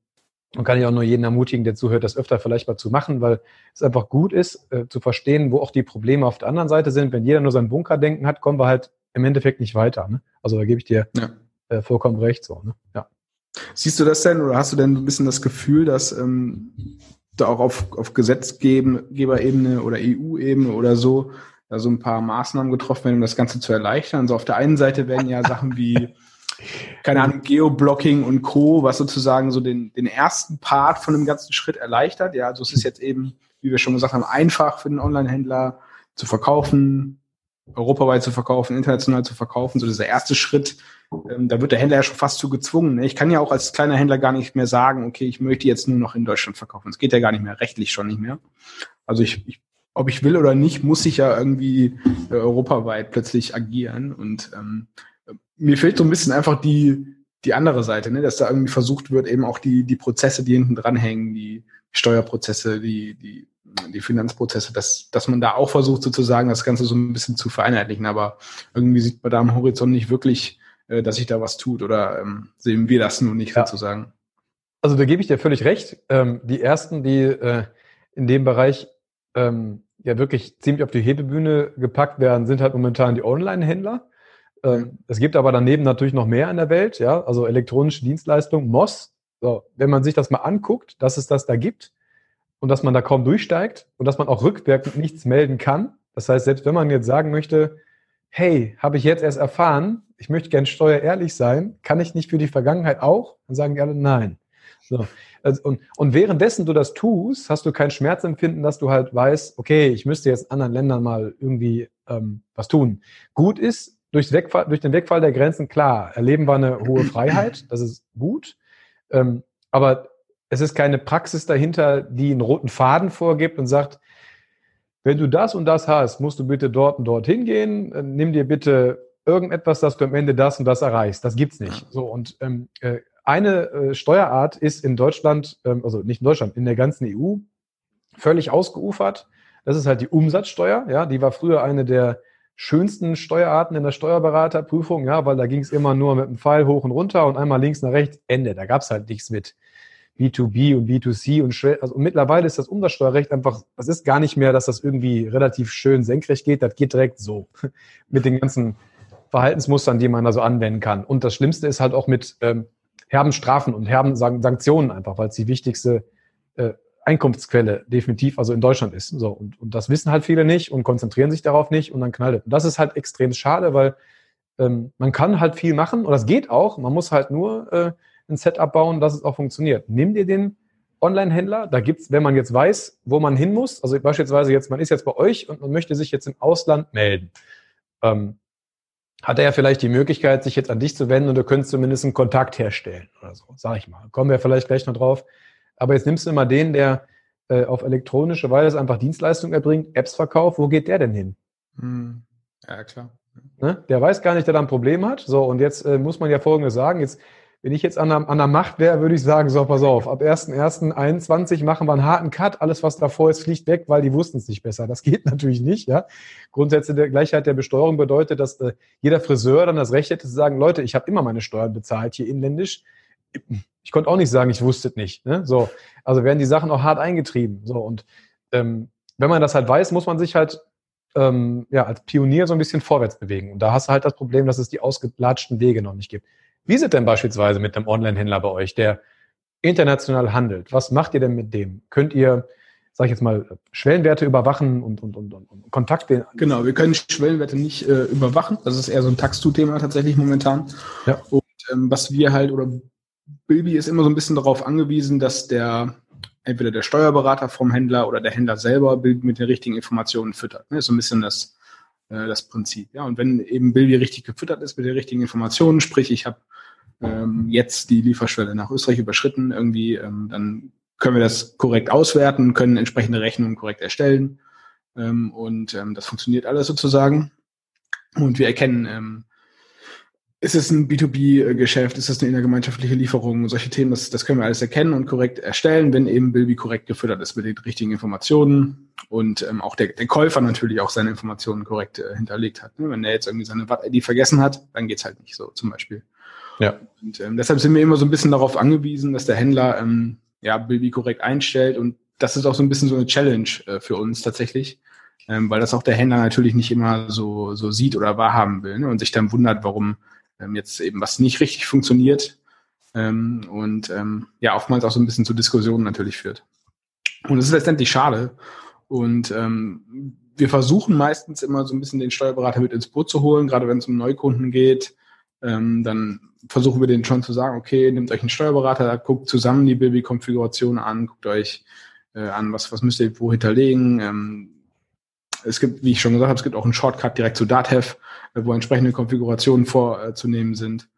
und kann ich auch nur jeden ermutigen, der zuhört, das öfter vielleicht mal zu machen, weil es einfach gut ist, äh, zu verstehen, wo auch die Probleme auf der anderen Seite sind. Wenn jeder nur sein Bunkerdenken hat, kommen wir halt im Endeffekt nicht weiter. Ne? Also da gebe ich dir ja. äh, vollkommen recht. So, ne? ja. Siehst du das denn oder hast du denn ein bisschen das Gefühl, dass ähm, da auch auf, auf Gesetzgeberebene oder EU-Ebene oder so da so ein paar Maßnahmen getroffen werden, um das Ganze zu erleichtern? Also auf der einen Seite werden ja Sachen wie keine Ahnung, Geoblocking und Co., was sozusagen so den, den ersten Part von dem ganzen Schritt erleichtert. Ja, also es ist jetzt eben, wie wir schon gesagt haben, einfach für den Online-Händler zu verkaufen, europaweit zu verkaufen, international zu verkaufen. So dieser erste Schritt, ähm, da wird der Händler ja schon fast zu gezwungen. Ne? Ich kann ja auch als kleiner Händler gar nicht mehr sagen, okay, ich möchte jetzt nur noch in Deutschland verkaufen. Das geht ja gar nicht mehr, rechtlich schon nicht mehr. Also ich, ich ob ich will oder nicht, muss ich ja irgendwie äh, europaweit plötzlich agieren. Und ähm, mir fehlt so ein bisschen einfach die, die andere Seite, ne? dass da irgendwie versucht wird, eben auch die, die Prozesse, die hinten dranhängen, die Steuerprozesse, die, die, die Finanzprozesse, dass, dass man da auch versucht, sozusagen das Ganze so ein bisschen zu vereinheitlichen. Aber irgendwie sieht man da am Horizont nicht wirklich, äh, dass sich da was tut oder ähm, sehen wir das nur nicht ja. sozusagen. Also da gebe ich dir völlig recht. Ähm, die ersten, die äh, in dem Bereich ähm, ja wirklich ziemlich auf die Hebebühne gepackt werden, sind halt momentan die Online-Händler. Ähm, es gibt aber daneben natürlich noch mehr in der Welt, ja, also elektronische Dienstleistungen, MOS. So, wenn man sich das mal anguckt, dass es das da gibt und dass man da kaum durchsteigt und dass man auch rückwirkend nichts melden kann. Das heißt, selbst wenn man jetzt sagen möchte, hey, habe ich jetzt erst erfahren, ich möchte gern steuerehrlich sein, kann ich nicht für die Vergangenheit auch? Dann sagen die alle nein. So. Also, und, und währenddessen du das tust, hast du kein Schmerzempfinden, dass du halt weißt, okay, ich müsste jetzt anderen Ländern mal irgendwie ähm, was tun. Gut ist, durch, Wegfall, durch den Wegfall der Grenzen, klar, erleben wir eine hohe Freiheit, das ist gut, ähm, aber es ist keine Praxis dahinter, die einen roten Faden vorgibt und sagt, wenn du das und das hast, musst du bitte dort und dort hingehen, äh, nimm dir bitte irgendetwas, dass du am Ende das und das erreichst. Das gibt's nicht. So und ähm, äh, eine äh, Steuerart ist in Deutschland, ähm, also nicht in Deutschland, in der ganzen EU völlig ausgeufert. Das ist halt die Umsatzsteuer. Ja, die war früher eine der schönsten Steuerarten in der Steuerberaterprüfung, ja, weil da ging es immer nur mit dem Pfeil hoch und runter und einmal links nach rechts, Ende. Da gab es halt nichts mit B2B und B2C und. Also und mittlerweile ist das Umsatzsteuerrecht einfach, das ist gar nicht mehr, dass das irgendwie relativ schön senkrecht geht, das geht direkt so mit den ganzen Verhaltensmustern, die man da so anwenden kann. Und das Schlimmste ist halt auch mit ähm, herben Strafen und herben Sanktionen einfach, weil es die wichtigste äh, Einkunftsquelle definitiv, also in Deutschland ist. So, und, und das wissen halt viele nicht und konzentrieren sich darauf nicht und dann knallt es. Und das ist halt extrem schade, weil ähm, man kann halt viel machen und das geht auch. Man muss halt nur äh, ein Setup bauen, dass es auch funktioniert. Nimm dir den Online-Händler, da gibt's, wenn man jetzt weiß, wo man hin muss, also beispielsweise jetzt, man ist jetzt bei euch und man möchte sich jetzt im Ausland melden, ähm, hat er ja vielleicht die Möglichkeit, sich jetzt an dich zu wenden und du könntest zumindest einen Kontakt herstellen oder so, sag ich mal. Kommen wir vielleicht gleich noch drauf. Aber jetzt nimmst du immer den, der äh, auf elektronische Weise einfach Dienstleistungen erbringt, Apps verkauft, wo geht der denn hin? Hm. Ja, klar. Ne? Der weiß gar nicht, dass er ein Problem hat. So, und jetzt äh, muss man ja Folgendes sagen. Jetzt wenn ich jetzt an der, an der Macht wäre, würde ich sagen, so, pass auf, ab 1.1.21 machen wir einen harten Cut, alles, was davor ist, fliegt weg, weil die wussten es nicht besser. Das geht natürlich nicht, ja. Grundsätze der Gleichheit der Besteuerung bedeutet, dass äh, jeder Friseur dann das Recht hätte zu sagen, Leute, ich habe immer meine Steuern bezahlt hier inländisch. Ich konnte auch nicht sagen, ich wusste es nicht. Ne? So, also werden die Sachen auch hart eingetrieben. So, und ähm, wenn man das halt weiß, muss man sich halt ähm, ja, als Pionier so ein bisschen vorwärts bewegen. Und da hast du halt das Problem, dass es die ausgelatschten Wege noch nicht gibt. Wie ist es denn beispielsweise mit einem Online-Händler bei euch, der international handelt? Was macht ihr denn mit dem? Könnt ihr, sag ich jetzt mal, Schwellenwerte überwachen und, und, und, und Kontakte? Genau, wir können Schwellenwerte nicht äh, überwachen. Das ist eher so ein Tax-to-Thema tatsächlich momentan. Ja. Und ähm, was wir halt, oder Bilby ist immer so ein bisschen darauf angewiesen, dass der entweder der Steuerberater vom Händler oder der Händler selber Bild mit den richtigen Informationen füttert. Das ist so ein bisschen das, äh, das Prinzip. Ja, und wenn eben Bilby richtig gefüttert ist mit den richtigen Informationen, sprich, ich habe ähm, jetzt die Lieferschwelle nach Österreich überschritten, irgendwie, ähm, dann können wir das korrekt auswerten, können entsprechende Rechnungen korrekt erstellen. Ähm, und ähm, das funktioniert alles sozusagen. Und wir erkennen, ähm, ist es ein B2B-Geschäft, ist es eine innergemeinschaftliche Lieferung, solche Themen, das, das können wir alles erkennen und korrekt erstellen, wenn eben Bilby korrekt gefüttert ist mit den richtigen Informationen und ähm, auch der, der Käufer natürlich auch seine Informationen korrekt äh, hinterlegt hat. Ne? Wenn er jetzt irgendwie seine Watt-ID vergessen hat, dann geht's halt nicht so zum Beispiel. Ja. Und ähm, deshalb sind wir immer so ein bisschen darauf angewiesen, dass der Händler ähm, ja, Bilby korrekt einstellt. Und das ist auch so ein bisschen so eine Challenge äh, für uns tatsächlich, ähm, weil das auch der Händler natürlich nicht immer so, so sieht oder wahrhaben will ne? und sich dann wundert, warum jetzt eben was nicht richtig funktioniert. Ähm, und ähm, ja, oftmals auch so ein bisschen zu Diskussionen natürlich führt. Und es ist letztendlich schade. Und ähm, wir versuchen meistens immer so ein bisschen den Steuerberater mit ins Boot zu holen, gerade wenn es um Neukunden geht. Ähm, dann versuchen wir denen schon zu sagen, okay, nehmt euch einen Steuerberater, guckt zusammen die Bilby-Konfiguration an, guckt euch äh, an, was, was müsst ihr wo hinterlegen. Ähm, es gibt, wie ich schon gesagt habe, es gibt auch einen Shortcut direkt zu Datev, äh, wo entsprechende Konfigurationen vorzunehmen sind.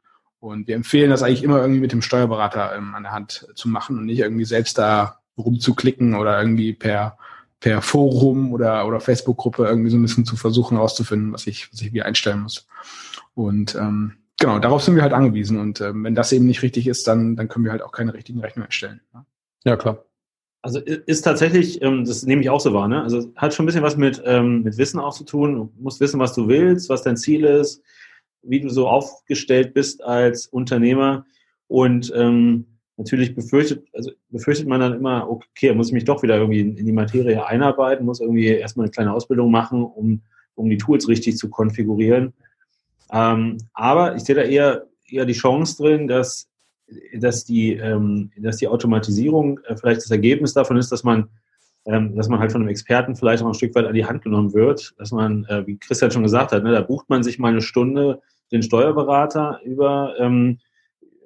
Und wir empfehlen das eigentlich immer irgendwie mit dem Steuerberater ähm, an der Hand zu machen und nicht irgendwie selbst da rumzuklicken oder irgendwie per per Forum oder, oder Facebook-Gruppe irgendwie so ein bisschen zu versuchen herauszufinden, was ich, was ich wie einstellen muss. Und ähm, genau, darauf sind wir halt angewiesen. Und ähm, wenn das eben nicht richtig ist, dann, dann können wir halt auch keine richtigen Rechnungen erstellen. Ja, ja klar. Also ist tatsächlich, ähm, das nehme ich auch so wahr, ne? Also hat schon ein bisschen was mit, ähm, mit Wissen auch zu tun. Du musst wissen, was du willst, was dein Ziel ist, wie du so aufgestellt bist als Unternehmer. Und ähm, natürlich befürchtet, also befürchtet man dann immer, okay, muss ich mich doch wieder irgendwie in, die Materie einarbeiten, muss irgendwie erstmal eine kleine Ausbildung machen, um, um die Tools richtig zu konfigurieren. Ähm, aber ich sehe da eher, eher die Chance drin, dass, dass, die, ähm, dass die Automatisierung äh, vielleicht das Ergebnis davon ist, dass man, ähm, dass man halt von einem Experten vielleicht auch ein Stück weit an die Hand genommen wird, dass man, äh, wie Christian schon gesagt hat, ne, da bucht man sich mal eine Stunde den Steuerberater über, ähm,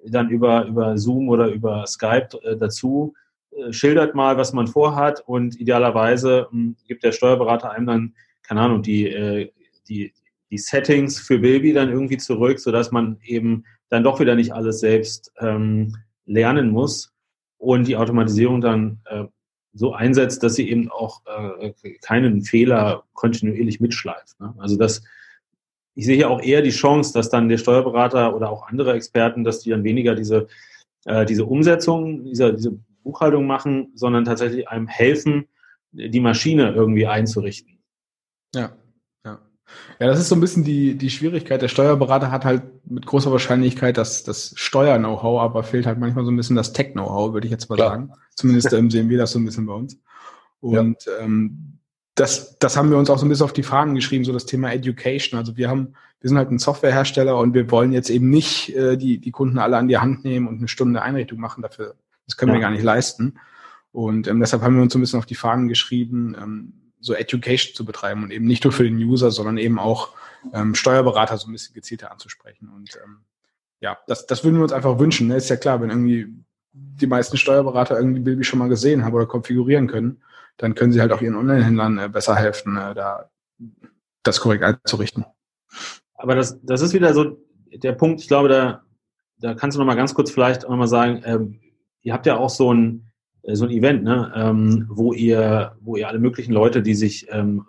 dann über, über Zoom oder über Skype äh, dazu, äh, schildert mal, was man vorhat und idealerweise ähm, gibt der Steuerberater einem dann, keine Ahnung, die, äh, die, die Settings für Bilby dann irgendwie zurück, sodass man eben dann doch wieder nicht alles selbst ähm, lernen muss und die Automatisierung dann äh, so einsetzt, dass sie eben auch äh, keinen Fehler kontinuierlich mitschleift. Ne? Also das, ich sehe hier auch eher die Chance, dass dann der Steuerberater oder auch andere Experten, dass die dann weniger diese, äh, diese Umsetzung, diese, diese Buchhaltung machen, sondern tatsächlich einem helfen, die Maschine irgendwie einzurichten. Ja. Ja, das ist so ein bisschen die, die Schwierigkeit. Der Steuerberater hat halt mit großer Wahrscheinlichkeit das, das Steuer-Know-how, aber fehlt halt manchmal so ein bisschen das Tech-Know-how, würde ich jetzt mal Klar. sagen. Zumindest ähm, sehen wir das so ein bisschen bei uns. Und ja. ähm, das, das haben wir uns auch so ein bisschen auf die Fahnen geschrieben, so das Thema Education. Also wir haben, wir sind halt ein Softwarehersteller und wir wollen jetzt eben nicht äh, die, die Kunden alle an die Hand nehmen und eine Stunde Einrichtung machen dafür. Das können ja. wir gar nicht leisten. Und ähm, deshalb haben wir uns so ein bisschen auf die Fahnen geschrieben, ähm, so Education zu betreiben und eben nicht nur für den User, sondern eben auch ähm, Steuerberater so ein bisschen gezielter anzusprechen. Und ähm, ja, das, das würden wir uns einfach wünschen. Ne? Ist ja klar, wenn irgendwie die meisten Steuerberater irgendwie Bilby schon mal gesehen haben oder konfigurieren können, dann können sie halt auch ihren Online-Händlern äh, besser helfen, äh, da das korrekt einzurichten. Aber das, das ist wieder so der Punkt, ich glaube, da, da kannst du noch mal ganz kurz vielleicht auch noch mal sagen, ähm, ihr habt ja auch so ein, so ein Event, ne, ähm, wo ihr, wo ihr alle möglichen Leute, die sich ähm,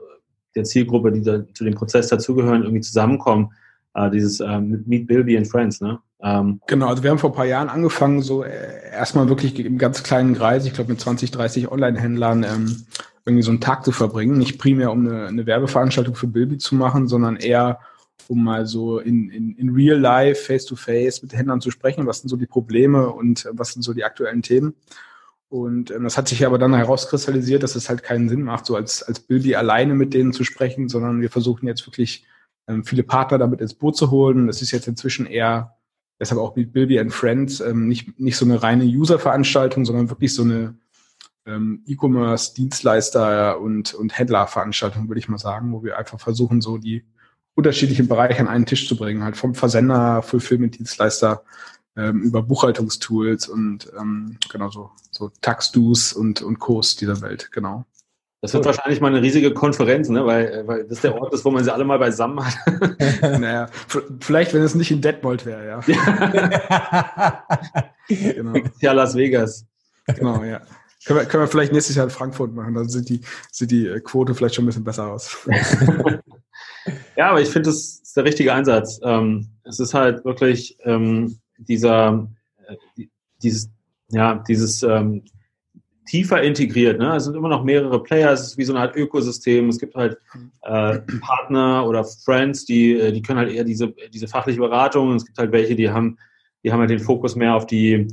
der Zielgruppe, die da, zu dem Prozess dazugehören, irgendwie zusammenkommen. Äh, dieses ähm, Meet Bilby and Friends, ne? Ähm, genau, also wir haben vor ein paar Jahren angefangen, so äh, erstmal wirklich im ganz kleinen Kreis, ich glaube mit 20, 30 Online-Händlern, ähm, irgendwie so einen Tag zu verbringen. Nicht primär, um eine, eine Werbeveranstaltung für Bilby zu machen, sondern eher, um mal so in, in, in real life, face to face mit Händlern zu sprechen. Was sind so die Probleme und was sind so die aktuellen Themen? Und ähm, das hat sich aber dann herauskristallisiert, dass es halt keinen Sinn macht, so als, als Bilby alleine mit denen zu sprechen, sondern wir versuchen jetzt wirklich ähm, viele Partner damit ins Boot zu holen. Das ist jetzt inzwischen eher, deshalb auch mit Bilby and Friends, ähm, nicht, nicht so eine reine User-Veranstaltung, sondern wirklich so eine ähm, E-Commerce, Dienstleister und, und Händler-Veranstaltung, würde ich mal sagen, wo wir einfach versuchen, so die unterschiedlichen Bereiche an einen Tisch zu bringen, halt vom Versender, Fulfillment-Dienstleister ähm, über Buchhaltungstools und ähm, genau so, so Taxdus und, und Kurs dieser Welt, genau. Das wird wahrscheinlich mal eine riesige Konferenz, ne? weil, äh, weil das der Ort ist, wo man sie alle mal beisammen hat. naja, vielleicht, wenn es nicht in Detmold wäre, ja. genau. Ja, Las Vegas. Genau, ja. Können wir, können wir vielleicht nächstes Jahr in Frankfurt machen, dann sieht die, sieht die äh, Quote vielleicht schon ein bisschen besser aus. ja, aber ich finde, das ist der richtige Einsatz. Ähm, es ist halt wirklich, ähm, dieser, äh, dieses, ja, dieses ähm, tiefer integriert. Ne? Es sind immer noch mehrere Player, es ist wie so eine Art Ökosystem. Es gibt halt äh, Partner oder Friends, die, äh, die können halt eher diese, diese fachliche Beratung. Es gibt halt welche, die haben, die haben halt den Fokus mehr auf die,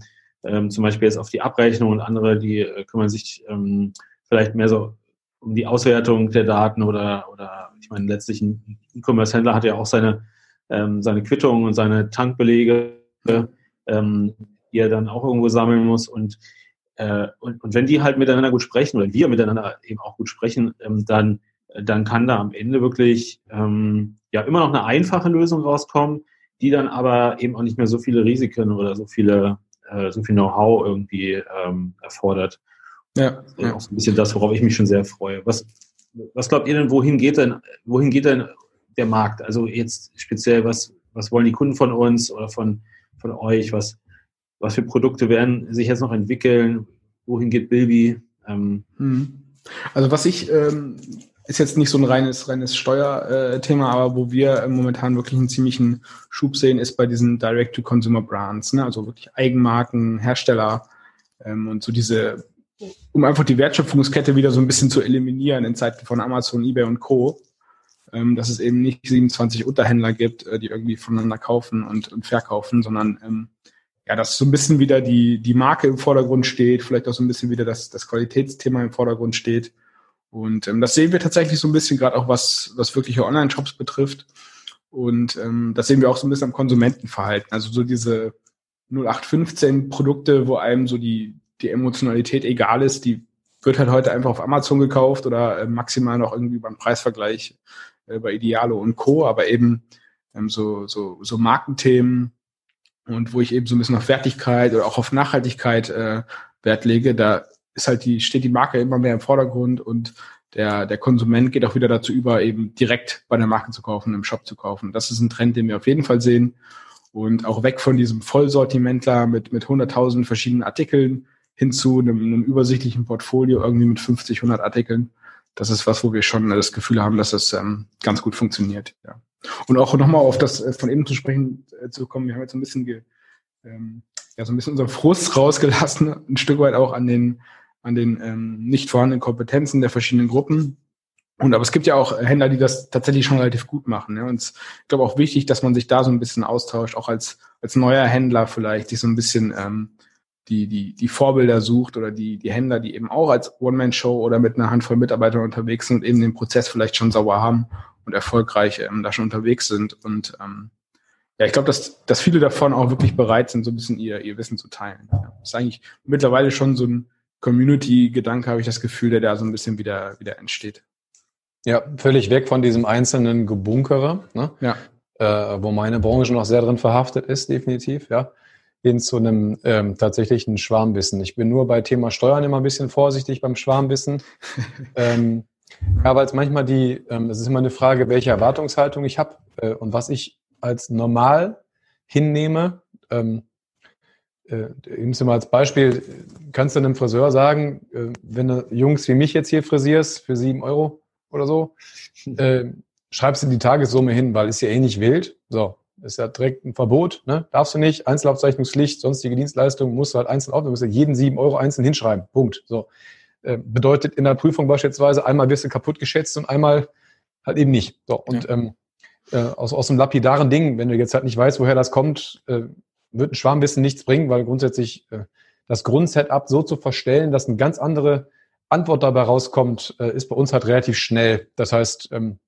ähm, zum Beispiel jetzt auf die Abrechnung und andere, die äh, kümmern sich ähm, vielleicht mehr so um die Auswertung der Daten oder, oder ich meine, letztlich ein E-Commerce-Händler hat ja auch seine, ähm, seine Quittung und seine Tankbelege ähm, die er dann auch irgendwo sammeln muss. Und, äh, und, und wenn die halt miteinander gut sprechen oder wir miteinander eben auch gut sprechen, ähm, dann, dann kann da am Ende wirklich ähm, ja immer noch eine einfache Lösung rauskommen, die dann aber eben auch nicht mehr so viele Risiken oder so viele äh, so viel Know-how irgendwie ähm, erfordert. Ja, ja. Auch so ein bisschen das, worauf ich mich schon sehr freue. Was, was glaubt ihr denn, wohin geht denn, wohin geht denn der Markt? Also jetzt speziell, was, was wollen die Kunden von uns oder von, von euch? Was, was für Produkte werden sich jetzt noch entwickeln? Wohin geht Bilby? Ähm, hm. also was ich ähm, ist jetzt nicht so ein reines, reines Steuerthema, aber wo wir momentan wirklich einen ziemlichen Schub sehen, ist bei diesen Direct-to-Consumer-Brands, ne? also wirklich Eigenmarken, Hersteller ähm, und so diese, um einfach die Wertschöpfungskette wieder so ein bisschen zu eliminieren in Zeiten von Amazon, eBay und Co ähm, dass es eben nicht 27 Unterhändler gibt, äh, die irgendwie voneinander kaufen und, und verkaufen, sondern ähm, ja, dass so ein bisschen wieder die, die Marke im Vordergrund steht, vielleicht auch so ein bisschen wieder das, das Qualitätsthema im Vordergrund steht. Und ähm, das sehen wir tatsächlich so ein bisschen, gerade auch was, was wirkliche Online-Shops betrifft. Und ähm, das sehen wir auch so ein bisschen am Konsumentenverhalten. Also so diese 0815 Produkte, wo einem so die, die Emotionalität egal ist, die wird halt heute einfach auf Amazon gekauft oder äh, maximal noch irgendwie beim Preisvergleich bei Idealo und Co., aber eben ähm, so, so, so Markenthemen und wo ich eben so ein bisschen auf Wertigkeit oder auch auf Nachhaltigkeit äh, Wert lege, da ist halt die, steht die Marke immer mehr im Vordergrund und der, der Konsument geht auch wieder dazu über, eben direkt bei der Marke zu kaufen, im Shop zu kaufen. Das ist ein Trend, den wir auf jeden Fall sehen. Und auch weg von diesem Vollsortimentler mit, mit 100.000 verschiedenen Artikeln hin zu einem, einem übersichtlichen Portfolio irgendwie mit 50, 100 Artikeln das ist was, wo wir schon das Gefühl haben, dass das ähm, ganz gut funktioniert. Ja. Und auch nochmal auf das äh, von eben zu sprechen äh, zu kommen, wir haben jetzt so ein bisschen ge, ähm, ja, so ein bisschen unseren Frust rausgelassen, ein Stück weit auch an den, an den ähm, nicht vorhandenen Kompetenzen der verschiedenen Gruppen. Und aber es gibt ja auch Händler, die das tatsächlich schon relativ gut machen. Ja. Und ich glaube auch wichtig, dass man sich da so ein bisschen austauscht, auch als, als neuer Händler vielleicht, sich so ein bisschen ähm, die, die, die Vorbilder sucht oder die, die Händler, die eben auch als One-Man-Show oder mit einer Handvoll Mitarbeitern unterwegs sind und eben den Prozess vielleicht schon sauer haben und erfolgreich ähm, da schon unterwegs sind. Und ähm, ja, ich glaube, dass, dass viele davon auch wirklich bereit sind, so ein bisschen ihr, ihr Wissen zu teilen. Ja, ist eigentlich mittlerweile schon so ein Community-Gedanke, habe ich das Gefühl, der da so ein bisschen wieder, wieder entsteht. Ja, völlig weg von diesem einzelnen Gebunkere, ne? Ja. äh, wo meine Branche noch sehr drin verhaftet ist, definitiv, ja, hin zu einem ähm, tatsächlichen Schwarmwissen. Ich bin nur bei Thema Steuern immer ein bisschen vorsichtig beim Schwarmwissen. ähm, ja, weil es manchmal die, ähm, es ist immer eine Frage, welche Erwartungshaltung ich habe äh, und was ich als normal hinnehme. Ähm, äh, du mal als Beispiel, kannst du einem Friseur sagen, äh, wenn du Jungs wie mich jetzt hier frisierst für sieben Euro oder so, äh, schreibst du die Tagessumme hin, weil ist ja eh nicht wild. So, ist ja direkt ein Verbot, ne? Darfst du nicht, Einzelaufzeichnungspflicht, sonstige Dienstleistungen, musst du halt einzeln auf, du musst ja jeden sieben Euro einzeln hinschreiben. Punkt. So. Äh, bedeutet in der Prüfung beispielsweise, einmal wirst du kaputt geschätzt und einmal halt eben nicht. So, und ja. ähm, äh, aus, aus einem lapidaren Ding, wenn du jetzt halt nicht weißt, woher das kommt, äh, wird ein Schwarmwissen nichts bringen, weil grundsätzlich äh, das Grundsetup so zu verstellen, dass eine ganz andere Antwort dabei rauskommt, äh, ist bei uns halt relativ schnell. Das heißt, ähm,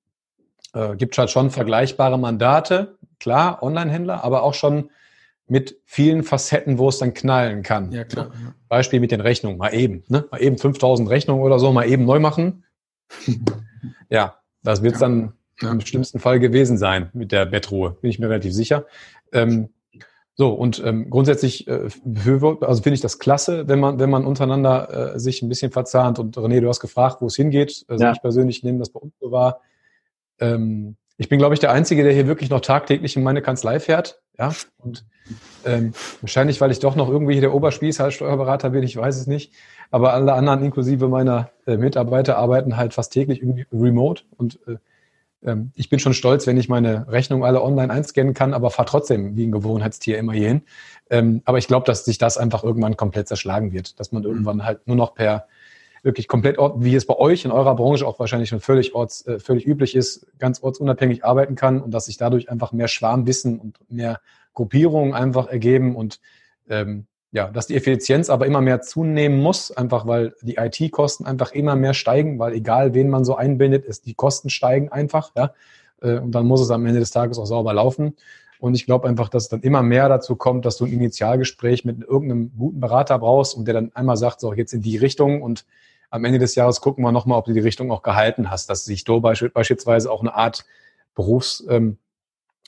äh, gibt halt schon vergleichbare Mandate, klar, Online-Händler, aber auch schon mit vielen Facetten, wo es dann knallen kann. Ja, klar. Ja. Beispiel mit den Rechnungen, mal eben, ne? mal eben 5000 Rechnungen oder so, mal eben neu machen. ja, das wird ja. dann ja. im schlimmsten Fall gewesen sein mit der Bettruhe, bin ich mir relativ sicher. Ähm, so, und ähm, grundsätzlich äh, also finde ich das klasse, wenn man, wenn man untereinander äh, sich ein bisschen verzahnt. Und René, du hast gefragt, wo es hingeht. Also ja. ich persönlich nehme das bei uns so wahr. Ähm, ich bin, glaube ich, der Einzige, der hier wirklich noch tagtäglich in meine Kanzlei fährt. Ja, und ähm, wahrscheinlich, weil ich doch noch irgendwie der Oberspieß als Steuerberater bin, ich weiß es nicht. Aber alle anderen, inklusive meiner äh, Mitarbeiter, arbeiten halt fast täglich irgendwie remote. Und äh, ähm, ich bin schon stolz, wenn ich meine Rechnung alle online einscannen kann, aber fahre trotzdem wie ein Gewohnheitstier immer hierhin. Ähm, aber ich glaube, dass sich das einfach irgendwann komplett zerschlagen wird, dass man irgendwann halt nur noch per wirklich komplett, wie es bei euch in eurer Branche auch wahrscheinlich schon völlig, orts, äh, völlig üblich ist, ganz ortsunabhängig arbeiten kann und dass sich dadurch einfach mehr Schwarmwissen und mehr Gruppierungen einfach ergeben und ähm, ja, dass die Effizienz aber immer mehr zunehmen muss, einfach weil die IT-Kosten einfach immer mehr steigen, weil egal wen man so einbindet, ist die Kosten steigen einfach, ja. Äh, und dann muss es am Ende des Tages auch sauber laufen. Und ich glaube einfach, dass es dann immer mehr dazu kommt, dass du ein Initialgespräch mit irgendeinem guten Berater brauchst und der dann einmal sagt, so jetzt in die Richtung und am Ende des Jahres gucken wir nochmal, ob du die Richtung auch gehalten hast, dass sich da beispielsweise auch eine Art Berufs, ähm,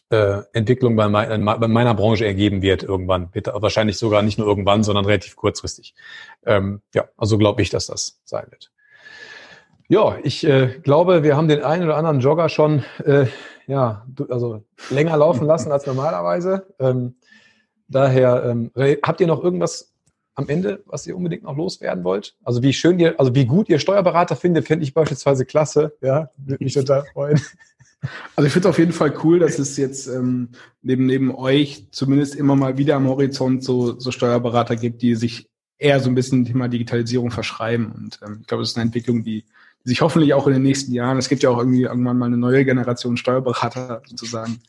äh, bei, mein, bei, meiner Branche ergeben wird irgendwann. Wahrscheinlich sogar nicht nur irgendwann, sondern relativ kurzfristig. Ähm, ja, also glaube ich, dass das sein wird. Ja, ich äh, glaube, wir haben den einen oder anderen Jogger schon äh, ja, also länger laufen lassen als normalerweise. Ähm, daher ähm, habt ihr noch irgendwas am Ende, was ihr unbedingt noch loswerden wollt? Also wie schön ihr, also wie gut ihr Steuerberater findet, finde ich beispielsweise klasse. Ja, würde mich total freuen. Also ich finde es auf jeden Fall cool, dass es jetzt ähm, neben, neben euch zumindest immer mal wieder am Horizont so, so Steuerberater gibt, die sich eher so ein bisschen Thema Digitalisierung verschreiben. Und ähm, ich glaube, das ist eine Entwicklung, die, die sich hoffentlich auch in den nächsten Jahren, es gibt ja auch irgendwie irgendwann mal eine neue Generation Steuerberater sozusagen.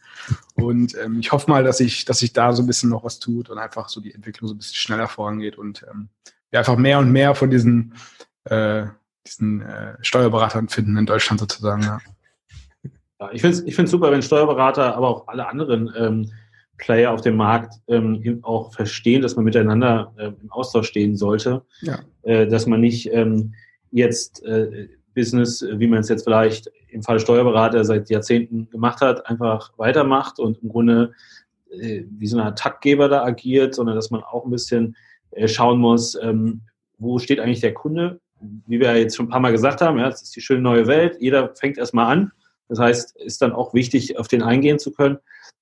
Und ähm, ich hoffe mal, dass sich dass sich da so ein bisschen noch was tut und einfach so die Entwicklung so ein bisschen schneller vorangeht und ähm, wir einfach mehr und mehr von diesen, äh, diesen äh, Steuerberatern finden in Deutschland sozusagen. Ja. Ja, ich finde es ich find's super, wenn Steuerberater, aber auch alle anderen ähm, Player auf dem Markt ähm, auch verstehen, dass man miteinander äh, im Austausch stehen sollte. Ja. Äh, dass man nicht ähm, jetzt äh, Business, wie man es jetzt vielleicht im Fall Steuerberater seit Jahrzehnten gemacht hat, einfach weitermacht und im Grunde äh, wie so Art Taktgeber da agiert, sondern dass man auch ein bisschen äh, schauen muss, ähm, wo steht eigentlich der Kunde? Wie wir jetzt schon ein paar Mal gesagt haben, ja, es ist die schöne neue Welt. Jeder fängt erstmal an das heißt, ist dann auch wichtig, auf den eingehen zu können,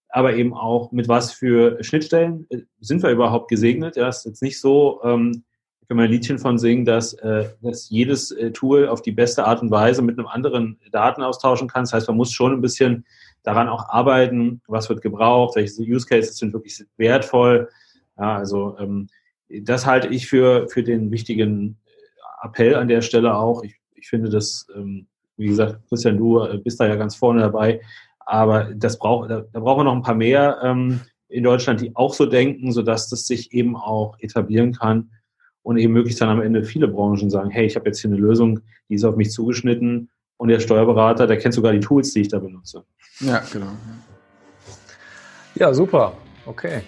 aber eben auch mit was für Schnittstellen äh, sind wir überhaupt gesegnet. Ja, ist jetzt nicht so, ähm, kann mal ein Liedchen von singen, dass, äh, dass jedes äh, Tool auf die beste Art und Weise mit einem anderen Daten austauschen kann. Das heißt, man muss schon ein bisschen daran auch arbeiten, was wird gebraucht, welche Use Cases sind wirklich wertvoll. Ja, also ähm, das halte ich für, für den wichtigen Appell an der Stelle auch. Ich, ich finde das ähm, wie gesagt, Christian, du äh, bist da ja ganz vorne dabei. Aber das braucht, da, da brauchen wir noch ein paar mehr ähm, in Deutschland, die auch so denken, sodass das sich eben auch etablieren kann und eben möglichst dann am Ende viele Branchen sagen, hey, ich habe jetzt hier eine Lösung, die ist auf mich zugeschnitten und der Steuerberater, der kennt sogar die Tools, die ich da benutze. Ja, genau. Ja, super. Okay.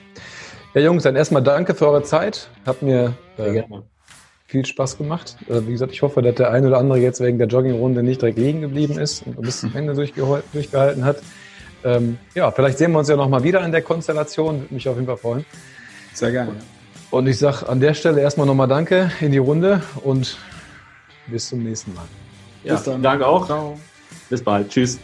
Ja, Jungs, dann erstmal danke für eure Zeit. Hat mir äh, viel Spaß gemacht. Äh, wie gesagt, ich hoffe, dass der eine oder andere jetzt wegen der Joggingrunde nicht direkt liegen geblieben ist und bis zum Ende durchgehalten hat. Ähm, ja, vielleicht sehen wir uns ja nochmal wieder in der Konstellation. Würde mich auf jeden Fall freuen. Sehr gerne. Und ich sage an der Stelle erstmal nochmal Danke in die Runde und bis zum nächsten Mal. Ja, bis dann. Danke auch. Ciao. Bis bald. Tschüss.